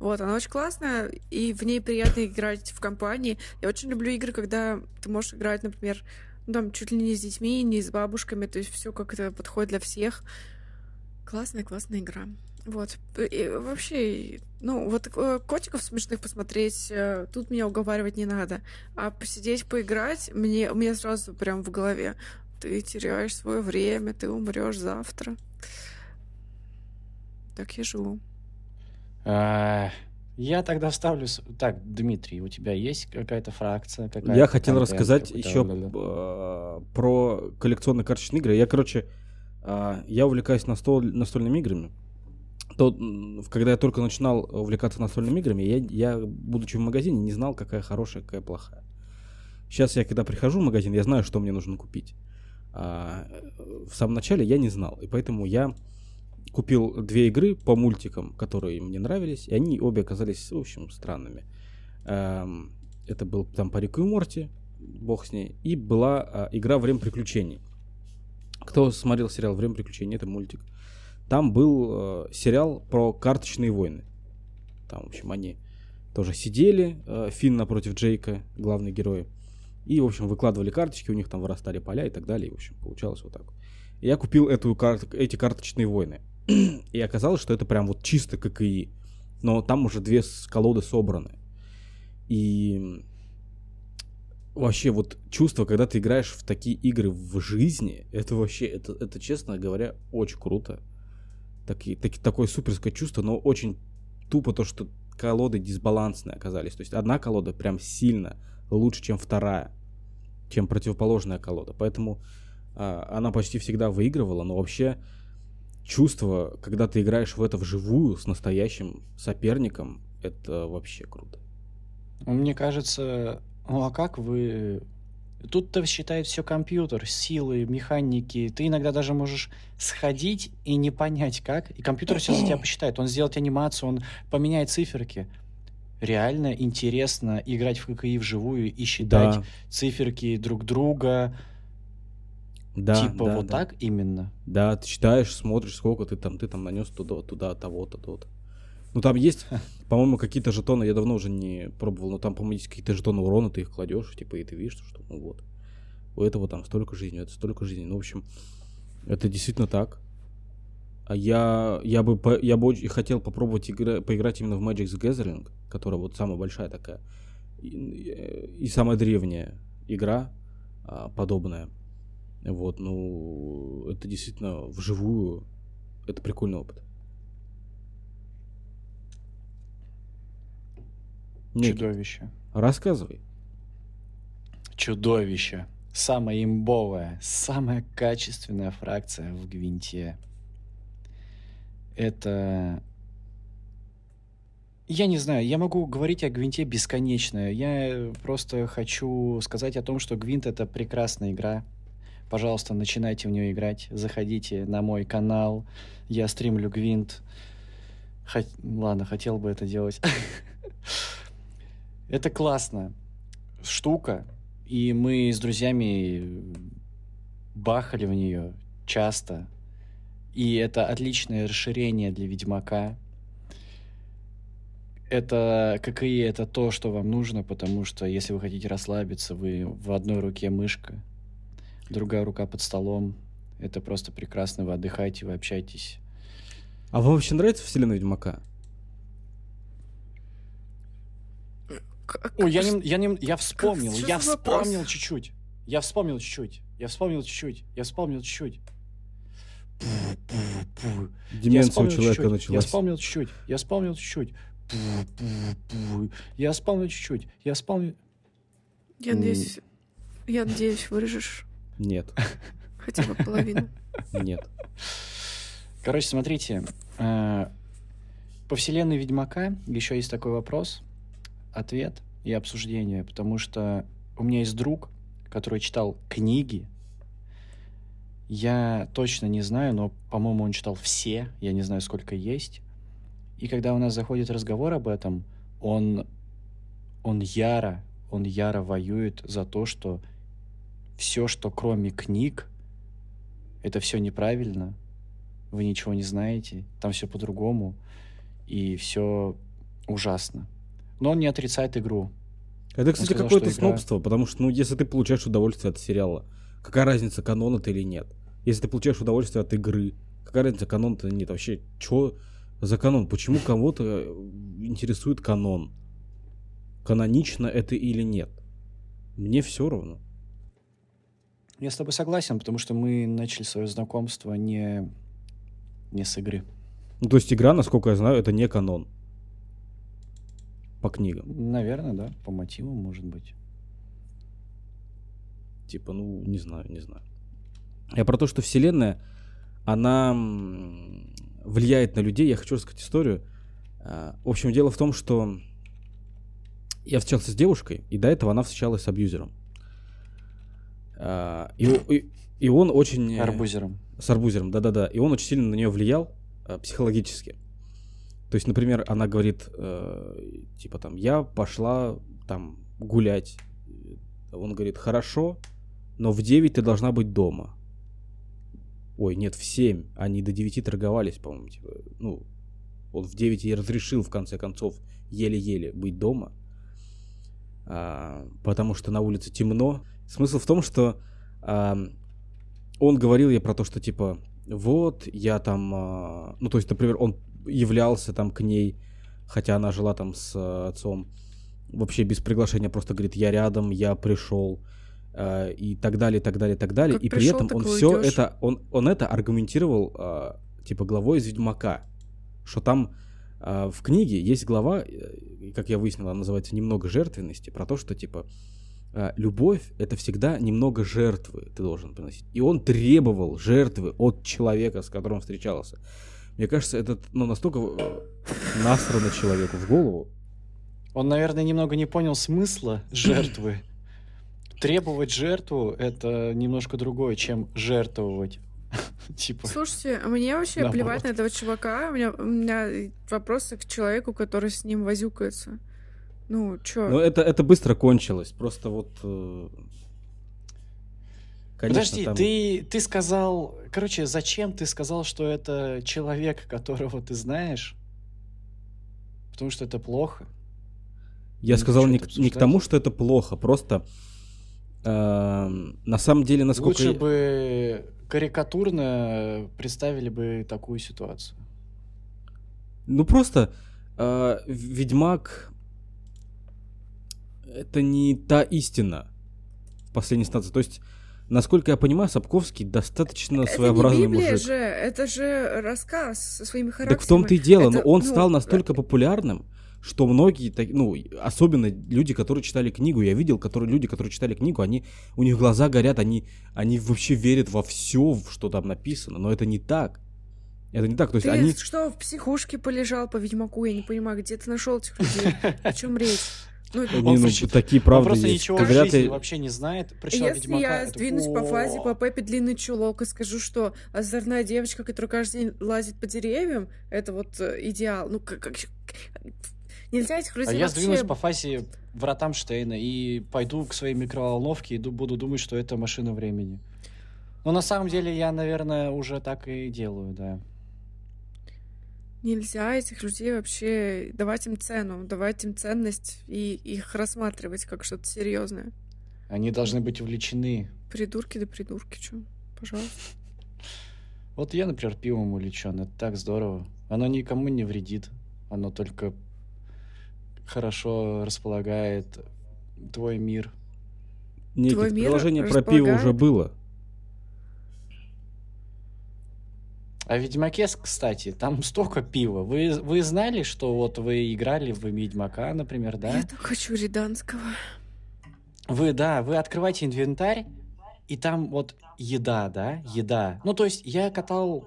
Вот, она очень классная, и в ней приятно играть в компании. Я очень люблю игры, когда ты можешь играть, например, ну, там, чуть ли не с детьми, не с бабушками, то есть все как-то подходит для всех. Классная, классная игра. Вот. И вообще, ну, вот э, котиков смешных посмотреть, э, тут меня уговаривать не надо. А посидеть, поиграть, мне, у меня сразу прям в голове. Ты теряешь свое время, ты умрешь завтра. Так я живу. А, Я тогда вставлю... с- Так, Дмитрий, у тебя есть какая-то фракция? какая-то Я хотел контент рассказать какой-то? еще Ля-ля. про коллекционные карточные игры. Я, короче, а, я увлекаюсь настол- настольными играми. То, когда я только начинал увлекаться настольными играми, я, я, будучи в магазине, не знал, какая хорошая, какая плохая. Сейчас я, когда прихожу в магазин, я знаю, что мне нужно купить. А, в самом начале я не знал, и поэтому я купил две игры по мультикам, которые мне нравились, и они обе оказались, в общем, странными. Эм, Это был там по Рику и Морти, бог с ней, и была а, игра «Время приключений». Кто смотрел сериал «Время приключений», это мультик. Там был э, сериал про карточные войны. Там, в общем, они тоже сидели, э, Финн напротив Джейка, главные герои, и, в общем, выкладывали карточки, у них там вырастали поля и так далее, и, в общем, получалось вот так. И Я купил эту кар- эти карточные войны, и оказалось, что это прям вот чисто ККИ, но там уже две колоды собраны. И вообще вот чувство, когда ты играешь в такие игры в жизни, это вообще, это, это честно говоря, очень круто. Таки, таки- такое суперское чувство, но очень тупо то, что колоды дисбалансные оказались. То есть одна колода прям сильно лучше, чем вторая, чем противоположная колода. Поэтому а, она почти всегда выигрывала, но вообще чувство, когда ты играешь в это вживую с настоящим соперником, это вообще круто. Мне кажется, ну а как вы... Тут-то считает все компьютер, силы, механики. Ты иногда даже можешь сходить и не понять как. И компьютер все за тебя посчитает. Он сделает анимацию, он поменяет циферки. Реально интересно играть в ККИ вживую и считать Да, циферки друг друга. да, типа да, вот да. так именно. Да, ты читаешь, смотришь, сколько ты там, ты там нанес туда, туда, того-то, то-то. Ну там есть, по-моему, какие-то жетоны, я давно уже не пробовал, но там, по-моему, есть какие-то жетоны урона, ты их кладешь, типа, и ты видишь, что, ну вот, у этого там столько жизни, у этого столько жизни. Ну, в общем, это действительно так. А я, я бы, я бы очень хотел попробовать игра- поиграть именно в Magic the Gathering, которая вот самая большая такая и, и самая древняя игра а, подобная. Вот, ну, это действительно вживую, это прикольный опыт. Никит, Чудовище. рассказывай. Чудовище. Самая имбовая, самая качественная фракция в Гвинте. Это... Я не знаю, я могу говорить о Гвинте бесконечно. Я просто хочу сказать о том, что Гвинт — это прекрасная игра. Пожалуйста, начинайте в нее играть. Заходите на мой канал. Я стримлю Гвинт. Хот- Ладно, хотел бы это делать. Это классно. Штука. И мы с друзьями бахали в нее часто. И это отличное расширение для Ведьмака. это ККИ это то, что вам нужно, потому что если вы хотите расслабиться, вы в одной руке мышка, другая рука под столом. Это просто прекрасно, вы отдыхаете, вы общаетесь. А вам вообще нравится вселенная Ведьмака? К- Ой, я, как- не, я, не, я вспомнил, я вспомнил чуть-чуть. Я вспомнил чуть-чуть. Я вспомнил чуть-чуть. Я вспомнил чуть-чуть. Я Деменция у человека чуть-чуть. Я началась. вспомнил чуть-чуть. Я вспомнил чуть-чуть. Я вспомнил чуть-чуть. Я вспомнил... Я надеюсь, я надеюсь, вырежешь Нет, хотя бы половину. нет. Короче, смотрите. э, По вселенной Ведьмака еще есть такой вопрос, ответ и обсуждение, потому что у меня есть друг, который читал книги. Я точно не знаю, но, по-моему, он читал все, я не знаю, сколько есть. И когда у нас заходит разговор об этом, он, он яро, он яро воюет за то, что все, что кроме книг, это все неправильно, вы ничего не знаете, там все по-другому, и все ужасно. Но он не отрицает игру. Это, кстати, какое-то игра- снобство, потому что, ну, если ты получаешь удовольствие от сериала, какая разница, канон это или нет? Если ты получаешь удовольствие от игры, какая разница, канон это или нет? Вообще, что за канон? Почему кого-то э, интересует канон? Канонично это или нет? Мне все равно. Я с тобой согласен, потому что мы начали свое знакомство не, не с игры. Ну, то есть игра, насколько я знаю, это не канон. По книгам. Наверное, да, по мотивам, может быть. Типа, ну, не знаю, не знаю. Я про то, что Вселенная, она влияет на людей. Я хочу рассказать историю. А, В общем, дело в том, что я встречался с девушкой, и до этого она встречалась с абьюзером. А, И, и- и он очень... э, Арбузером. С арбузером, да-да-да. И он очень сильно на нее влиял э, психологически. То есть, например, она говорит, э, типа там, я пошла там гулять. Он говорит, хорошо, но в 9 ты должна быть дома. Ой, нет, в 7. Они до 9 торговались, по-моему. Типа, ну, он в 9 ей разрешил, в конце концов, еле-еле быть дома. А, потому что на улице темно. Смысл в том, что ам, он говорил ей про то, что типа, вот, я там, а, ну, то есть, например, он являлся там к ней, хотя она жила там с а, отцом, вообще без приглашения, просто говорит, я рядом, я пришел, а, и так далее, и так далее, и так далее. Как и при пришёл, этом он все это, он, он это аргументировал, а, типа, главой из Ведьмака, что там а, в книге есть глава, э, как я выяснил, она называется «Немного жертвенности», про то, что, типа, любовь — это всегда немного жертвы ты должен приносить. И он требовал жертвы от человека, с которым встречался. Мне кажется, это ну, настолько э, насрано человеку в голову. Он, наверное, немного не понял смысла жертвы. Требовать жертву — это немножко другое, чем жертвовать. Типа, Слушайте, а мне вообще Наоборот. плевать на этого чувака. У меня, у меня вопросы к человеку, который с ним возюкается. Ну, чё? Но это, это быстро кончилось. Просто вот... э, Конечно, подожди, там- ты, ты сказал... Короче, зачем ты сказал, что это человек, которого ты знаешь? Потому что это плохо. Я Ну, сказал не, не к тому, что это плохо, просто... эм, на самом деле, насколько... Лучше бы карикатурно представили бы такую ситуацию. Ну просто э, Ведьмак это не та истина в последней инстанции. То есть, насколько я понимаю, Сапковский достаточно это своеобразный не Библия мужик. же, это же рассказ со своими характерами. Так в том-то и дело, но Это, он ну, стал настолько популярным, что многие, так- ну, особенно люди, которые читали книгу, я видел, которые люди, которые читали книгу, они, у них глаза горят, они, они вообще верят во все, что там написано, но это не так. Это не так, то есть Ты они... что, в психушке полежал по Ведьмаку? Я не понимаю, где ты нашел этих людей? О чем речь? Ну, они, Он ну, такие Он правды просто есть. ничего в Вряд жизни ли- вообще не знает. Прочитал Если Ведьмака, я такой, сдвинусь по фазе, по Пеппи длинный чулок и скажу, что озорная девочка, которая каждый день лазит по деревьям, это вот э, идеал. Ну, как... как- Нельзя этих А людей я вообще... сдвинусь по фазе вратам Штейна и пойду к своей микроволновке и ду- буду думать, что это машина времени. Но на самом деле я, наверное, уже так и делаю, да. Нельзя этих людей вообще давать им цену, давать им ценность и их рассматривать как что-то серьезное. Они должны быть увлечены. Придурки да придурки, что? Пожалуйста. Вот я, например, пивом увлечен. Это так здорово. Оно никому не вредит. Оно только хорошо располагает твой мир. Нет, Твой мир приложение про пиво уже было. А в Ведьмаке, кстати, там столько пива. Вы, вы знали, что вот вы играли в Ведьмака, например, да? Я так хочу риданского. Вы, да, вы открываете инвентарь, и там вот еда, да, еда. Ну, то есть я катал,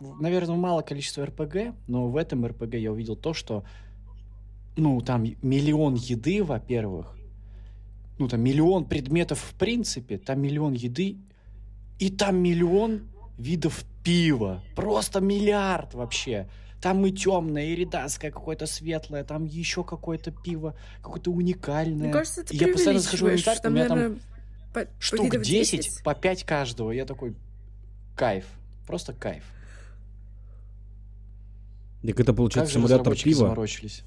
наверное, мало количество РПГ, но в этом РПГ я увидел то, что, ну, там миллион еды, во-первых, ну, там миллион предметов в принципе, там миллион еды, и там миллион видов пива. Просто миллиард вообще. Там и темное, и редасское какое-то светлое, там еще какое-то пиво, какое-то уникальное. Мне кажется, ты И я постоянно захожу в инвентарь, что у меня там наверное, по- по штук видов 10, по 5 каждого. Я такой, кайф. Просто кайф. Так это получается же симулятор пива. заморочились?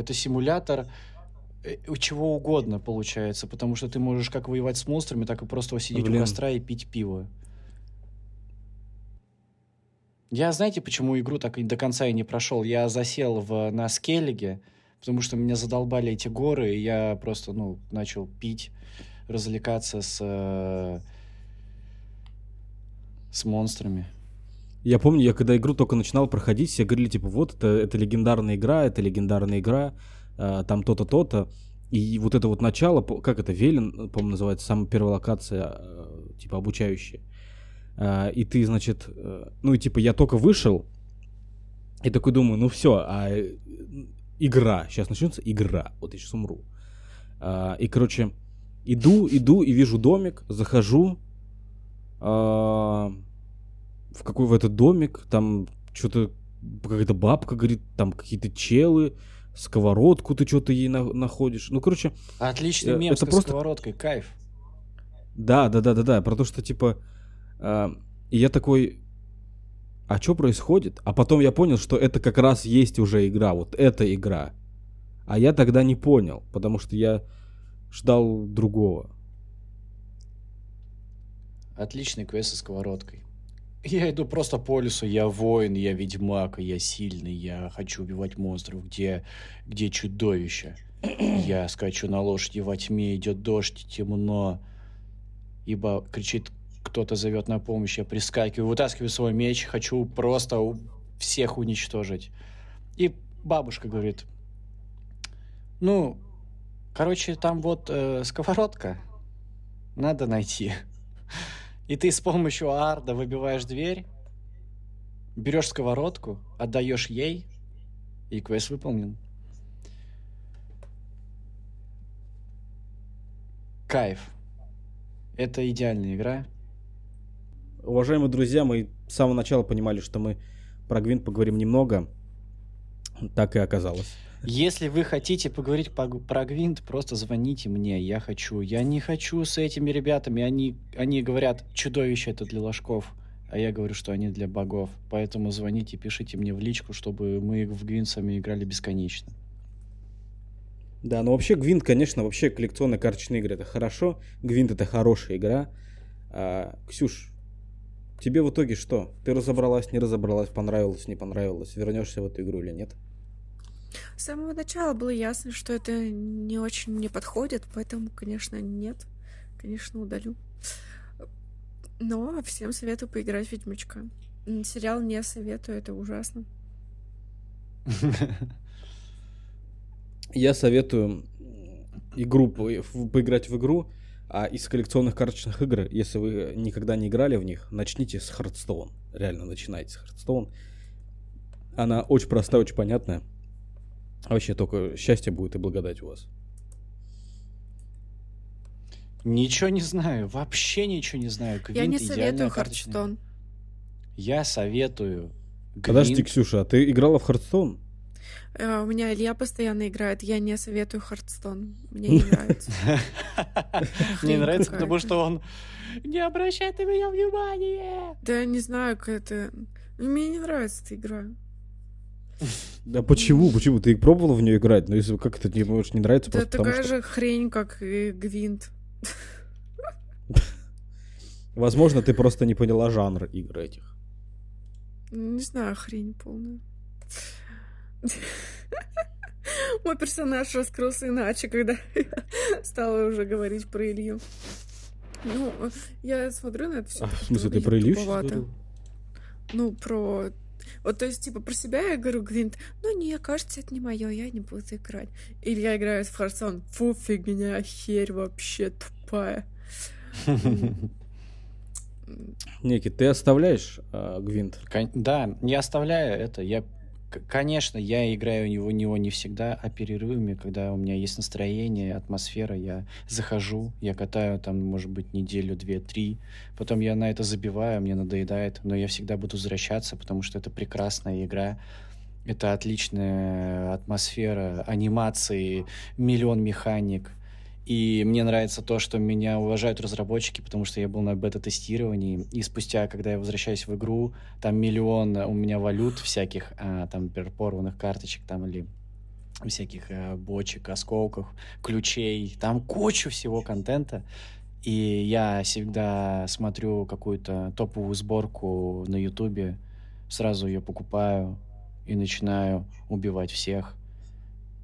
Это симулятор э, чего угодно получается, потому что ты можешь как воевать с монстрами, так и просто сидеть Блин. у костра и пить пиво. Я, знаете, почему игру так и до конца и не прошел? Я засел в, на скеллиге, потому что меня задолбали эти горы, и я просто, ну, начал пить, развлекаться с, э, с монстрами. Я помню, я когда игру только начинал проходить, все говорили, типа, вот, это, это легендарная игра, это легендарная игра, а, там то-то, то-то. И вот это вот начало, как это, Велен, по-моему, называется, самая первая локация, а, типа, обучающая. А, И ты, значит, э, ну и типа, я только вышел, и такой думаю, ну все, а э, игра, сейчас начнется игра, вот я сейчас умру. А, И, короче, иду, иду и вижу домик, захожу, а, в какой в этот домик, там что-то какая-то бабка говорит, там какие-то челы, сковородку ты что-то ей на- находишь. Ну, короче, Отличный Э, мем это с просто- сковородкой, кайф. да, да, да, да, да, про то, что типа, а, и я такой, а что происходит? А потом я понял, что это как раз есть уже игра, вот эта игра. А я тогда не понял, потому что я ждал другого. Отличный квест со сковородкой. Я иду просто по лесу, я воин, я ведьмак, я сильный, я хочу убивать монстров, где, где чудовище. Я скачу на лошади во тьме, идет дождь, темно. Ибо кричит, кто-то зовет на помощь, я прискакиваю, вытаскиваю свой меч, хочу просто всех уничтожить. И бабушка говорит, ну, короче, там вот э, сковородка, надо найти. И ты с помощью арда выбиваешь дверь, берешь сковородку, отдаешь ей, и квест выполнен. Кайф. Это идеальная игра. Уважаемые друзья, мы с самого начала понимали, что мы про Гвинт поговорим немного. Так и оказалось. Если вы хотите поговорить по- про Гвинт, просто звоните мне, я хочу. Я не хочу с этими ребятами, они, они говорят, чудовище это для ложков, а я говорю, что они для богов. Поэтому звоните, пишите мне в личку, чтобы мы в Гвинт с вами играли бесконечно. Да, но вообще Гвинт, конечно, вообще коллекционные карточные игры это хорошо. Гвинт это хорошая игра. А, Ксюш, тебе в итоге что? Ты разобралась, не разобралась, понравилось, не понравилось? Вернешься в эту игру или нет? С самого начала было ясно, что это не очень мне подходит, поэтому, конечно, нет. Конечно, удалю. Но всем советую поиграть в Ведьмачка. Сериал не советую, это ужасно. Я советую игру поиграть в игру, а из коллекционных карточных игр, если вы никогда не играли в них, начните с Hearthstone. Реально, начинайте с Hearthstone. Она очень простая, очень понятная. А Вообще только счастье будет и благодать у вас. Ничего не знаю, вообще ничего не знаю. Я не советую. Хардстон. Я советую. Подожди, Гвинт. Ксюша, а ты играла в Hearthstone? Э, У меня Илья постоянно играет. Я не советую Хардстон. Мне не нравится. Мне нравится, потому что он не обращает на меня внимания. Да я не знаю, как это... Мне не нравится эта игра. Да почему? Почему? Ты пробовала в нее играть? Ну, если как это тебе может не нравится, Это просто потому такая что... же хрень, как и Гвинт. Возможно, ты просто не поняла жанр игр этих. Не знаю, хрень полная. Мой персонаж раскрылся иначе, когда я стала уже говорить про Илью. Ну, я смотрю на это все. А, в смысле, ты про Илью? Ну, про... Вот, то есть, типа, про себя я говорю, Гвинт, ну, не, кажется, это не мое, я не буду играть. Или я играю в Харсон, фу, фигня, херь вообще тупая. Ники, ты оставляешь э, Гвинт? Кон- Да, не оставляю это. Я, конечно, я играю в него, него не всегда, а перерывами, когда у меня есть настроение, атмосфера, я захожу, я катаю там, может быть, неделю, две, три, потом я на это забиваю, мне надоедает, но я всегда буду возвращаться, потому что это прекрасная игра, это отличная атмосфера, анимации, миллион механик. И мне нравится то, что меня уважают разработчики, потому что я был на бета-тестировании, и спустя, когда я возвращаюсь в игру, там миллион у меня валют всяких, а, там, например, порванных карточек там или всяких а, бочек, осколков, ключей, там кучу всего контента. И я всегда смотрю какую-то топовую сборку на Ютубе, сразу ее покупаю и начинаю убивать всех.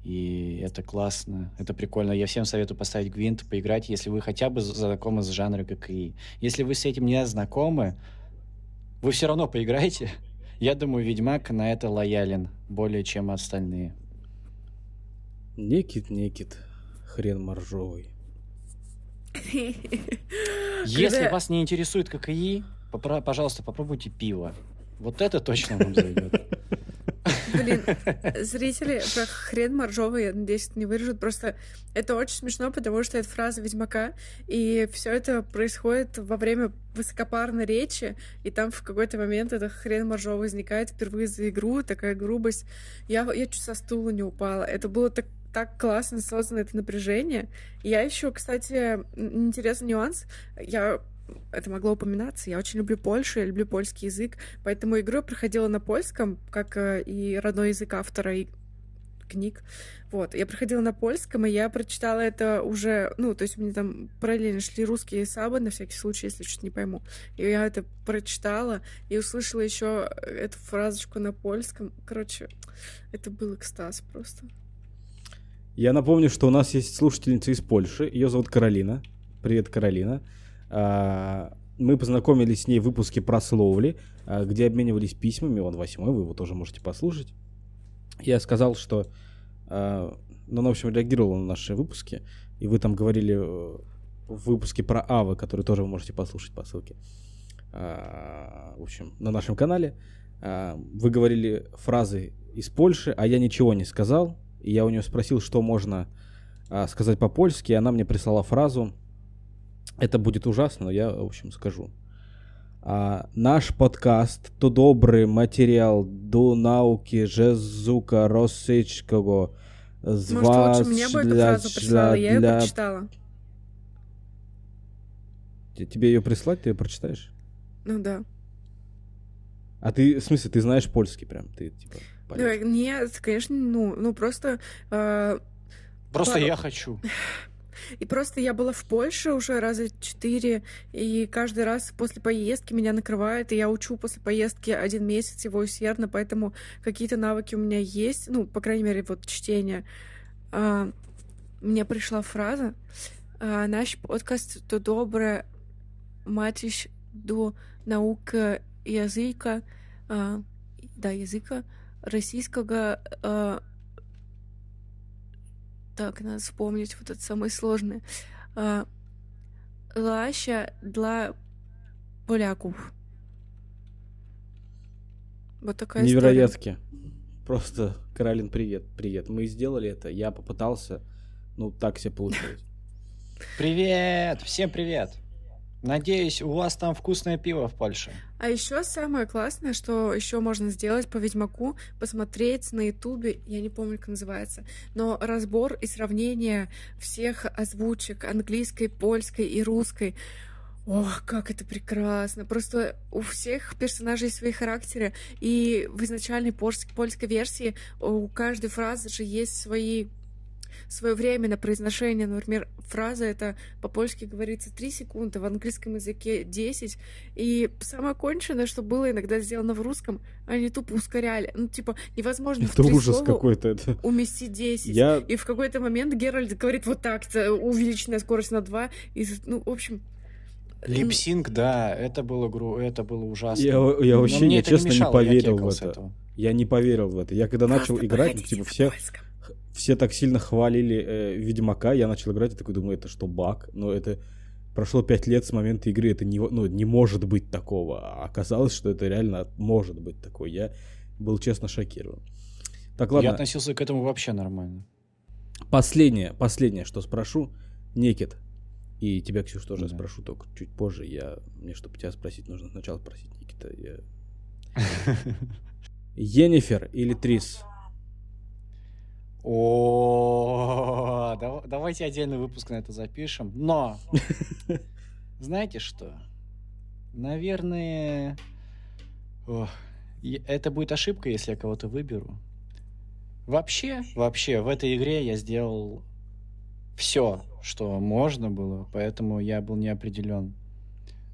И это классно, это прикольно. Я всем советую поставить Гвинт, поиграть, если вы хотя бы знакомы с жанром ККИ. Если вы с этим не знакомы, вы все равно поиграете. Я думаю, Ведьмак на это лоялен более, чем остальные. Некит, некит, хрен моржовый. Если вас не интересует ККИ, пожалуйста, попробуйте пиво. Вот это точно вам зайдет. Блин, зрители про хрен моржовый, я надеюсь, это не вырежут. Просто это очень смешно, потому что это фраза Ведьмака, и все это происходит во время высокопарной речи, и там в какой-то момент это хрен моржовый возникает впервые за игру, такая грубость. Я, я чуть со стула не упала. Это было так так классно создано это напряжение. Я еще, кстати, интересный нюанс. Я это могло упоминаться. Я очень люблю Польшу, я люблю польский язык, поэтому игру я проходила на польском, как э, и родной язык автора и книг. Вот, я проходила на польском, и я прочитала это уже, ну, то есть у меня там параллельно шли русские сабы, на всякий случай, если что-то не пойму. И я это прочитала и услышала еще эту фразочку на польском. Короче, это был экстаз просто. Я напомню, что у нас есть слушательница из Польши. Ее зовут Каролина. Привет, Каролина. А, Мы познакомились с ней в выпуске про Словли, а, где обменивались письмами. Он восьмой, вы его тоже можете послушать. Я сказал, что... а, Ну, в общем, реагировала на наши выпуски. И вы там говорили э, в выпуске про Авы, который тоже вы можете послушать по ссылке. В общем, на нашем канале. Вы говорили фразы из Польши, а я ничего не сказал. И я у нее спросил, что можно сказать по-польски, и она мне прислала фразу. Это будет ужасно, но я, в общем, скажу. А, наш подкаст то добрый материал до науки жезука российского з Может, вас лучше мне бы эту фразу прислала, я ее прочитала. Тебе ее прислать, ты ее прочитаешь? Ну да. А ты, в смысле, ты знаешь польский прям? Ты, типа, поймёшь? нет, конечно, ну, ну просто э, Просто Пару- я хочу. И просто я была в Польше уже раза четыре, и каждый раз после поездки меня накрывает, и я учу после поездки один месяц его усердно, поэтому какие-то навыки у меня есть, ну, по крайней мере, вот чтение. А, мне пришла фраза, а, наш подкаст то добре матиш до науки языка, а, да, языка российского а, так, надо вспомнить вот это самое сложное. А, Лаща для поляков. Вот такая история. Невероятки. Просто, Каролин, привет, привет. Мы сделали это, я попытался, ну, так себе получилось. Привет! Всем привет! Надеюсь, у вас там вкусное пиво в Польше. А еще самое классное, что еще можно сделать по Ведьмаку, посмотреть на Ютубе, я не помню, как называется, но разбор и сравнение всех озвучек английской, польской и русской. Ох, как это прекрасно. Просто у всех персонажей свои характеры, и в изначальной польской версии у каждой фразы же есть свои свое время на произношение. Например, фраза это по-польски говорится 3 секунды, в английском языке 10. И самое конченное, что было иногда сделано в русском, они тупо ускоряли. Ну, типа, невозможно это в ужас какой-то. Это... уместить 10. Я... И в какой-то момент Геральт говорит вот так, увеличенная скорость на 2. И, ну, в общем, Липсинг, да, это было, гру... это было ужасно. Я, я вообще, я, честно, не, не поверил в это. Я не поверил в это. Я когда Просто начал играть, ну, типа, все, все так сильно хвалили э, Ведьмака, я начал играть и такой думаю, это что, баг? Но это прошло пять лет с момента игры, это не, ну, не может быть такого. А оказалось, что это реально может быть такое. Я был честно шокирован. Так, ладно. Я относился к этому вообще нормально. Последнее, последнее, что спрошу. Некит. И тебя, Ксюш, тоже да. спрошу, только чуть позже. Я, мне, чтобы тебя спросить, нужно сначала спросить Никита. Я... Енифер или Трис? О, давайте отдельный выпуск на это запишем. Но, знаете что? Наверное, это будет ошибка, если я кого-то выберу. Вообще, вообще, в этой игре я сделал все, что можно было, поэтому я был не определен.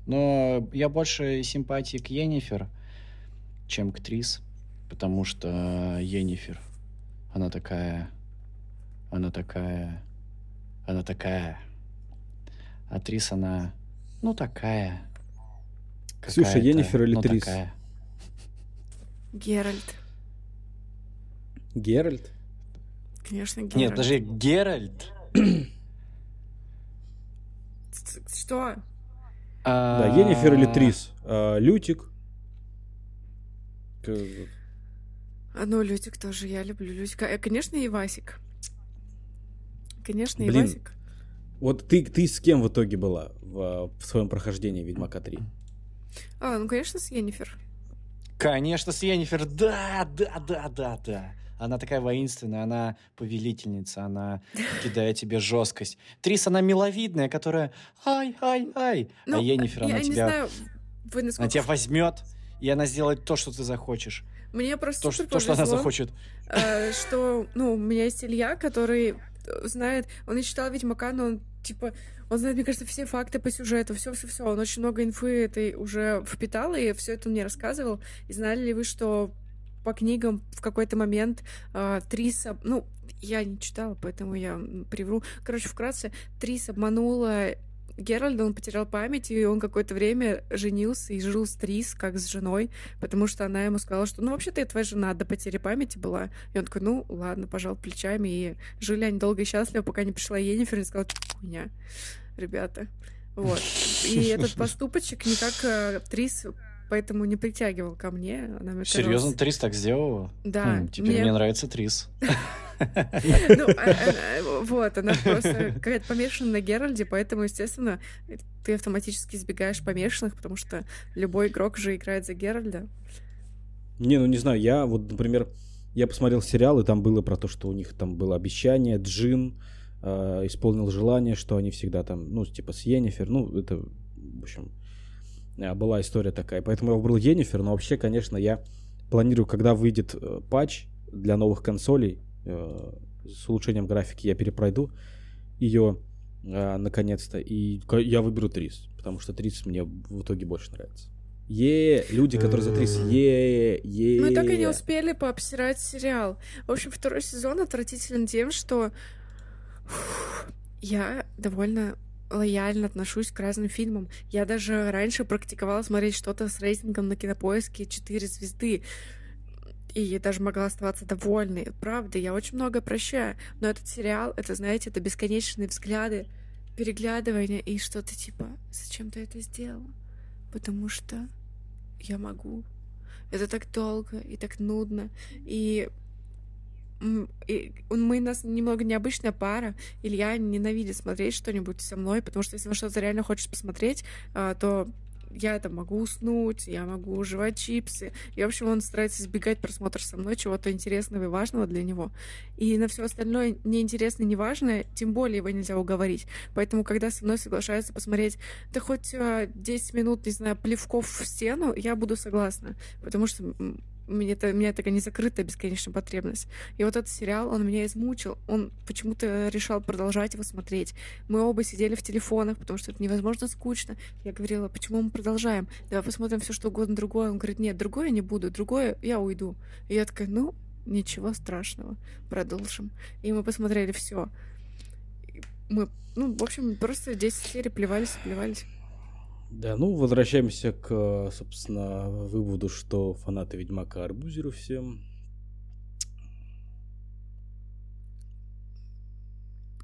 Но я больше симпатии к Енифер, чем к Трис, потому что Енифер — она такая, она такая, она такая. А Трис, она, ну, такая. Ксюша, Енифер или ну, Трис? Такая. Геральт. Геральт? Конечно, Геральт. Нет, даже Геральт. Что? Да, Енифер или Трис? А, Лютик. А, ну, Лютик тоже, я люблю Лютика. Э, конечно, и Васик. Конечно, Блин, и Васик. Вот ты, ты с кем в итоге была в, в своем прохождении Ведьмака 3? А, ну, конечно, с Енифер. Конечно, с Енифер, да, да, да, да, да. Она такая воинственная, она повелительница, она кидает тебе жесткость. Трис, она миловидная, которая ай, ай, ай. А ну, а Енифер, она тебя... Знаю, вы насколько... Она тебя возьмет, и она сделает то, что ты захочешь. Мне просто то, что, то, что она захочет. Э, что, ну, у меня есть Илья, который знает, он не читал Ведьмака, но он, типа, он знает, мне кажется, все факты по сюжету, все-все-все. Он очень много инфы этой уже впитал, и все это мне рассказывал. И знали ли вы, что по книгам в какой-то момент э, Трис... Ну, я не читала, поэтому я привру. Короче, вкратце, Трис обманула Геральда, он потерял память, и он какое-то время женился и жил с Трис, как с женой, потому что она ему сказала, что, ну, вообще-то я твоя жена до потери памяти была. И он такой, ну, ладно, пожал плечами, и жили они долго и счастливо, пока не пришла Енифер и сказала, хуйня, ребята. Вот. И этот поступочек никак э, Трис поэтому не притягивал ко мне. Она мне Серьезно. Трис так сделала? Да. Хм, теперь мне... мне нравится Трис. Ну, а, а, вот, она просто какая-то помешана на Геральде, поэтому, естественно, ты автоматически избегаешь помешанных, потому что любой игрок же играет за Геральда. Не, ну не знаю, я вот, например, я посмотрел сериал, и там было про то, что у них там было обещание, Джин э, исполнил желание, что они всегда там, ну, типа с Йеннифер, ну, это, в общем, была история такая. Поэтому я выбрал Йеннифер, но вообще, конечно, я планирую, когда выйдет э, патч для новых консолей, с улучшением графики я перепройду ее э, наконец-то. И я выберу Трис, потому что Трис мне в итоге больше нравится. Е, люди, которые за Трис, е, е. Мы так и не успели пообсирать сериал. В общем, второй сезон отвратителен тем, что я довольно лояльно отношусь к разным фильмам. Я даже раньше практиковала смотреть что-то с рейтингом на кинопоиске 4 звезды и даже могла оставаться довольной. Правда, я очень много прощаю, но этот сериал, это, знаете, это бесконечные взгляды, переглядывания и что-то типа «Зачем ты это сделал?» Потому что я могу. Это так долго и так нудно. И и мы нас немного необычная пара. Илья ненавидит смотреть что-нибудь со мной, потому что если он что-то реально хочет посмотреть, а, то я там могу уснуть, я могу жевать чипсы. И, в общем, он старается избегать просмотра со мной чего-то интересного и важного для него. И на все остальное неинтересное и неважное, тем более его нельзя уговорить. Поэтому, когда со мной соглашаются посмотреть, да хоть 10 а, минут, не знаю, плевков в стену, я буду согласна. Потому что меня, это, у меня такая незакрытая бесконечная потребность. И вот этот сериал, он меня измучил. Он почему-то решал продолжать его смотреть. Мы оба сидели в телефонах, потому что это невозможно скучно. Я говорила, почему мы продолжаем? Давай посмотрим все что угодно другое. Он говорит, нет, другое не буду, другое я уйду. И я такая, ну, ничего страшного, продолжим. И мы посмотрели все. Мы, ну, в общем, просто 10 серий плевались, плевались. Да, ну, возвращаемся к, собственно, выводу, что фанаты Ведьмака арбузеру всем.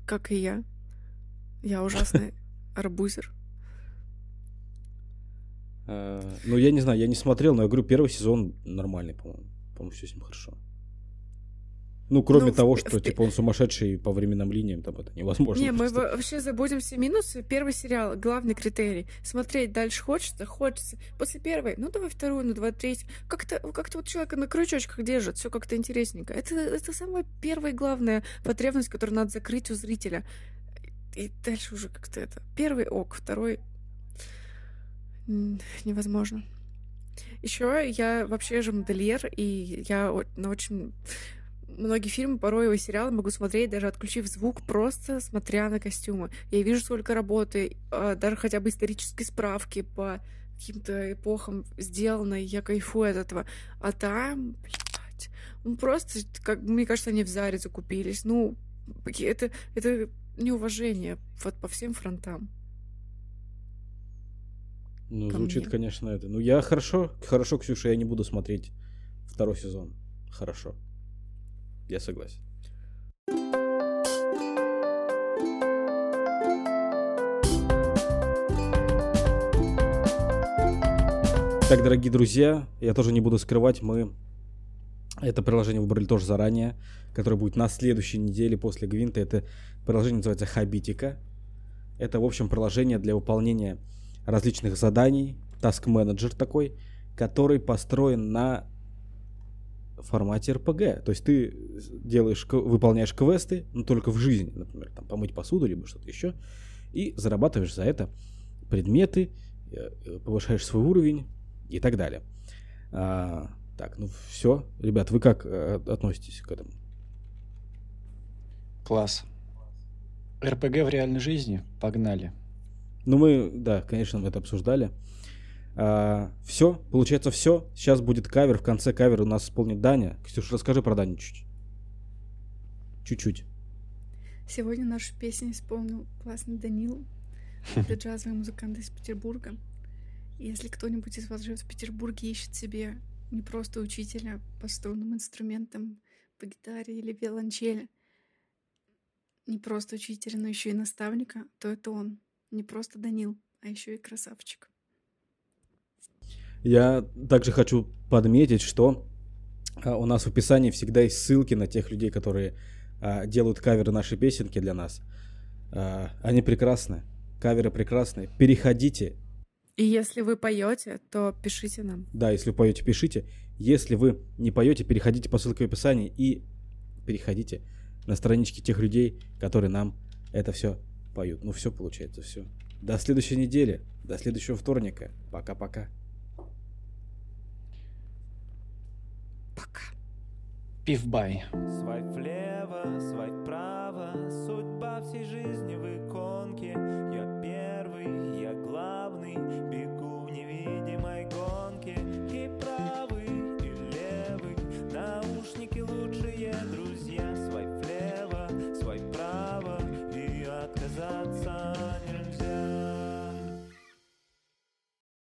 Как и я. Я ужасный арбузер. А, ну, я не знаю, я не смотрел, но я говорю, первый сезон нормальный, по-моему. По-моему, все с ним хорошо. Ну, кроме ну, того, что, в... типа, он сумасшедший по временным линиям, там это невозможно. Не, просто. мы вообще забудем все минусы. Первый сериал, главный критерий. Смотреть дальше хочется? Хочется. После первой, ну, давай вторую, ну, давай третью. Как-то как вот человека на крючочках держит, все как-то интересненько. Это, это самая первая главная потребность, которую надо закрыть у зрителя. И дальше уже как-то это. Первый ок, второй невозможно. Еще я вообще же модельер, и я на очень многие фильмы, порой и сериалы могу смотреть, даже отключив звук, просто смотря на костюмы. Я вижу, сколько работы, а, даже хотя бы исторические справки по каким-то эпохам сделаны, я кайфую от этого. А там, блядь, ну просто, как мне кажется, они в Заре закупились. Ну, это, это неуважение вот по всем фронтам. Ну, звучит, мне. конечно, это. Ну, я хорошо, хорошо, Ксюша, я не буду смотреть второй сезон. Хорошо. Я согласен. Так, дорогие друзья, я тоже не буду скрывать, мы это приложение выбрали тоже заранее, которое будет на следующей неделе после Гвинта. Это приложение называется Хабитика. Это, в общем, приложение для выполнения различных заданий, task менеджер такой, который построен на формате РПГ. То есть ты делаешь, выполняешь квесты, но только в жизни, например, там, помыть посуду, либо что-то еще, и зарабатываешь за это предметы, э, э, повышаешь свой уровень и так далее. А, так, ну все. Ребят, вы как э, относитесь к этому? Класс. РПГ в реальной жизни? Погнали. Ну, мы, да, конечно, мы это обсуждали. А, все, получается все. Сейчас будет кавер. В конце кавера у нас исполнит Даня. Ксюша, расскажи про Даню чуть-чуть. Чуть-чуть. Сегодня нашу песню исполнил классный Данил. Джазовый музыкант из Петербурга. Если кто-нибудь из вас живет в Петербурге, ищет себе не просто учителя по струнным инструментам, по гитаре или виолончели, не просто учителя, но еще и наставника, то это он. Не просто Данил, а еще и красавчик. Я также хочу подметить, что а, у нас в описании всегда есть ссылки на тех людей, которые а, делают каверы нашей песенки для нас. А, они прекрасны. Каверы прекрасны. Переходите. И если вы поете, то пишите нам. Да, если вы поете, пишите. Если вы не поете, переходите по ссылке в описании и переходите на странички тех людей, которые нам это все поют. Ну все получается, все. До следующей недели, до следующего вторника. Пока-пока. Пока. Пивбай. Свайп влево, свайп право, судьба всей жизни в иконке.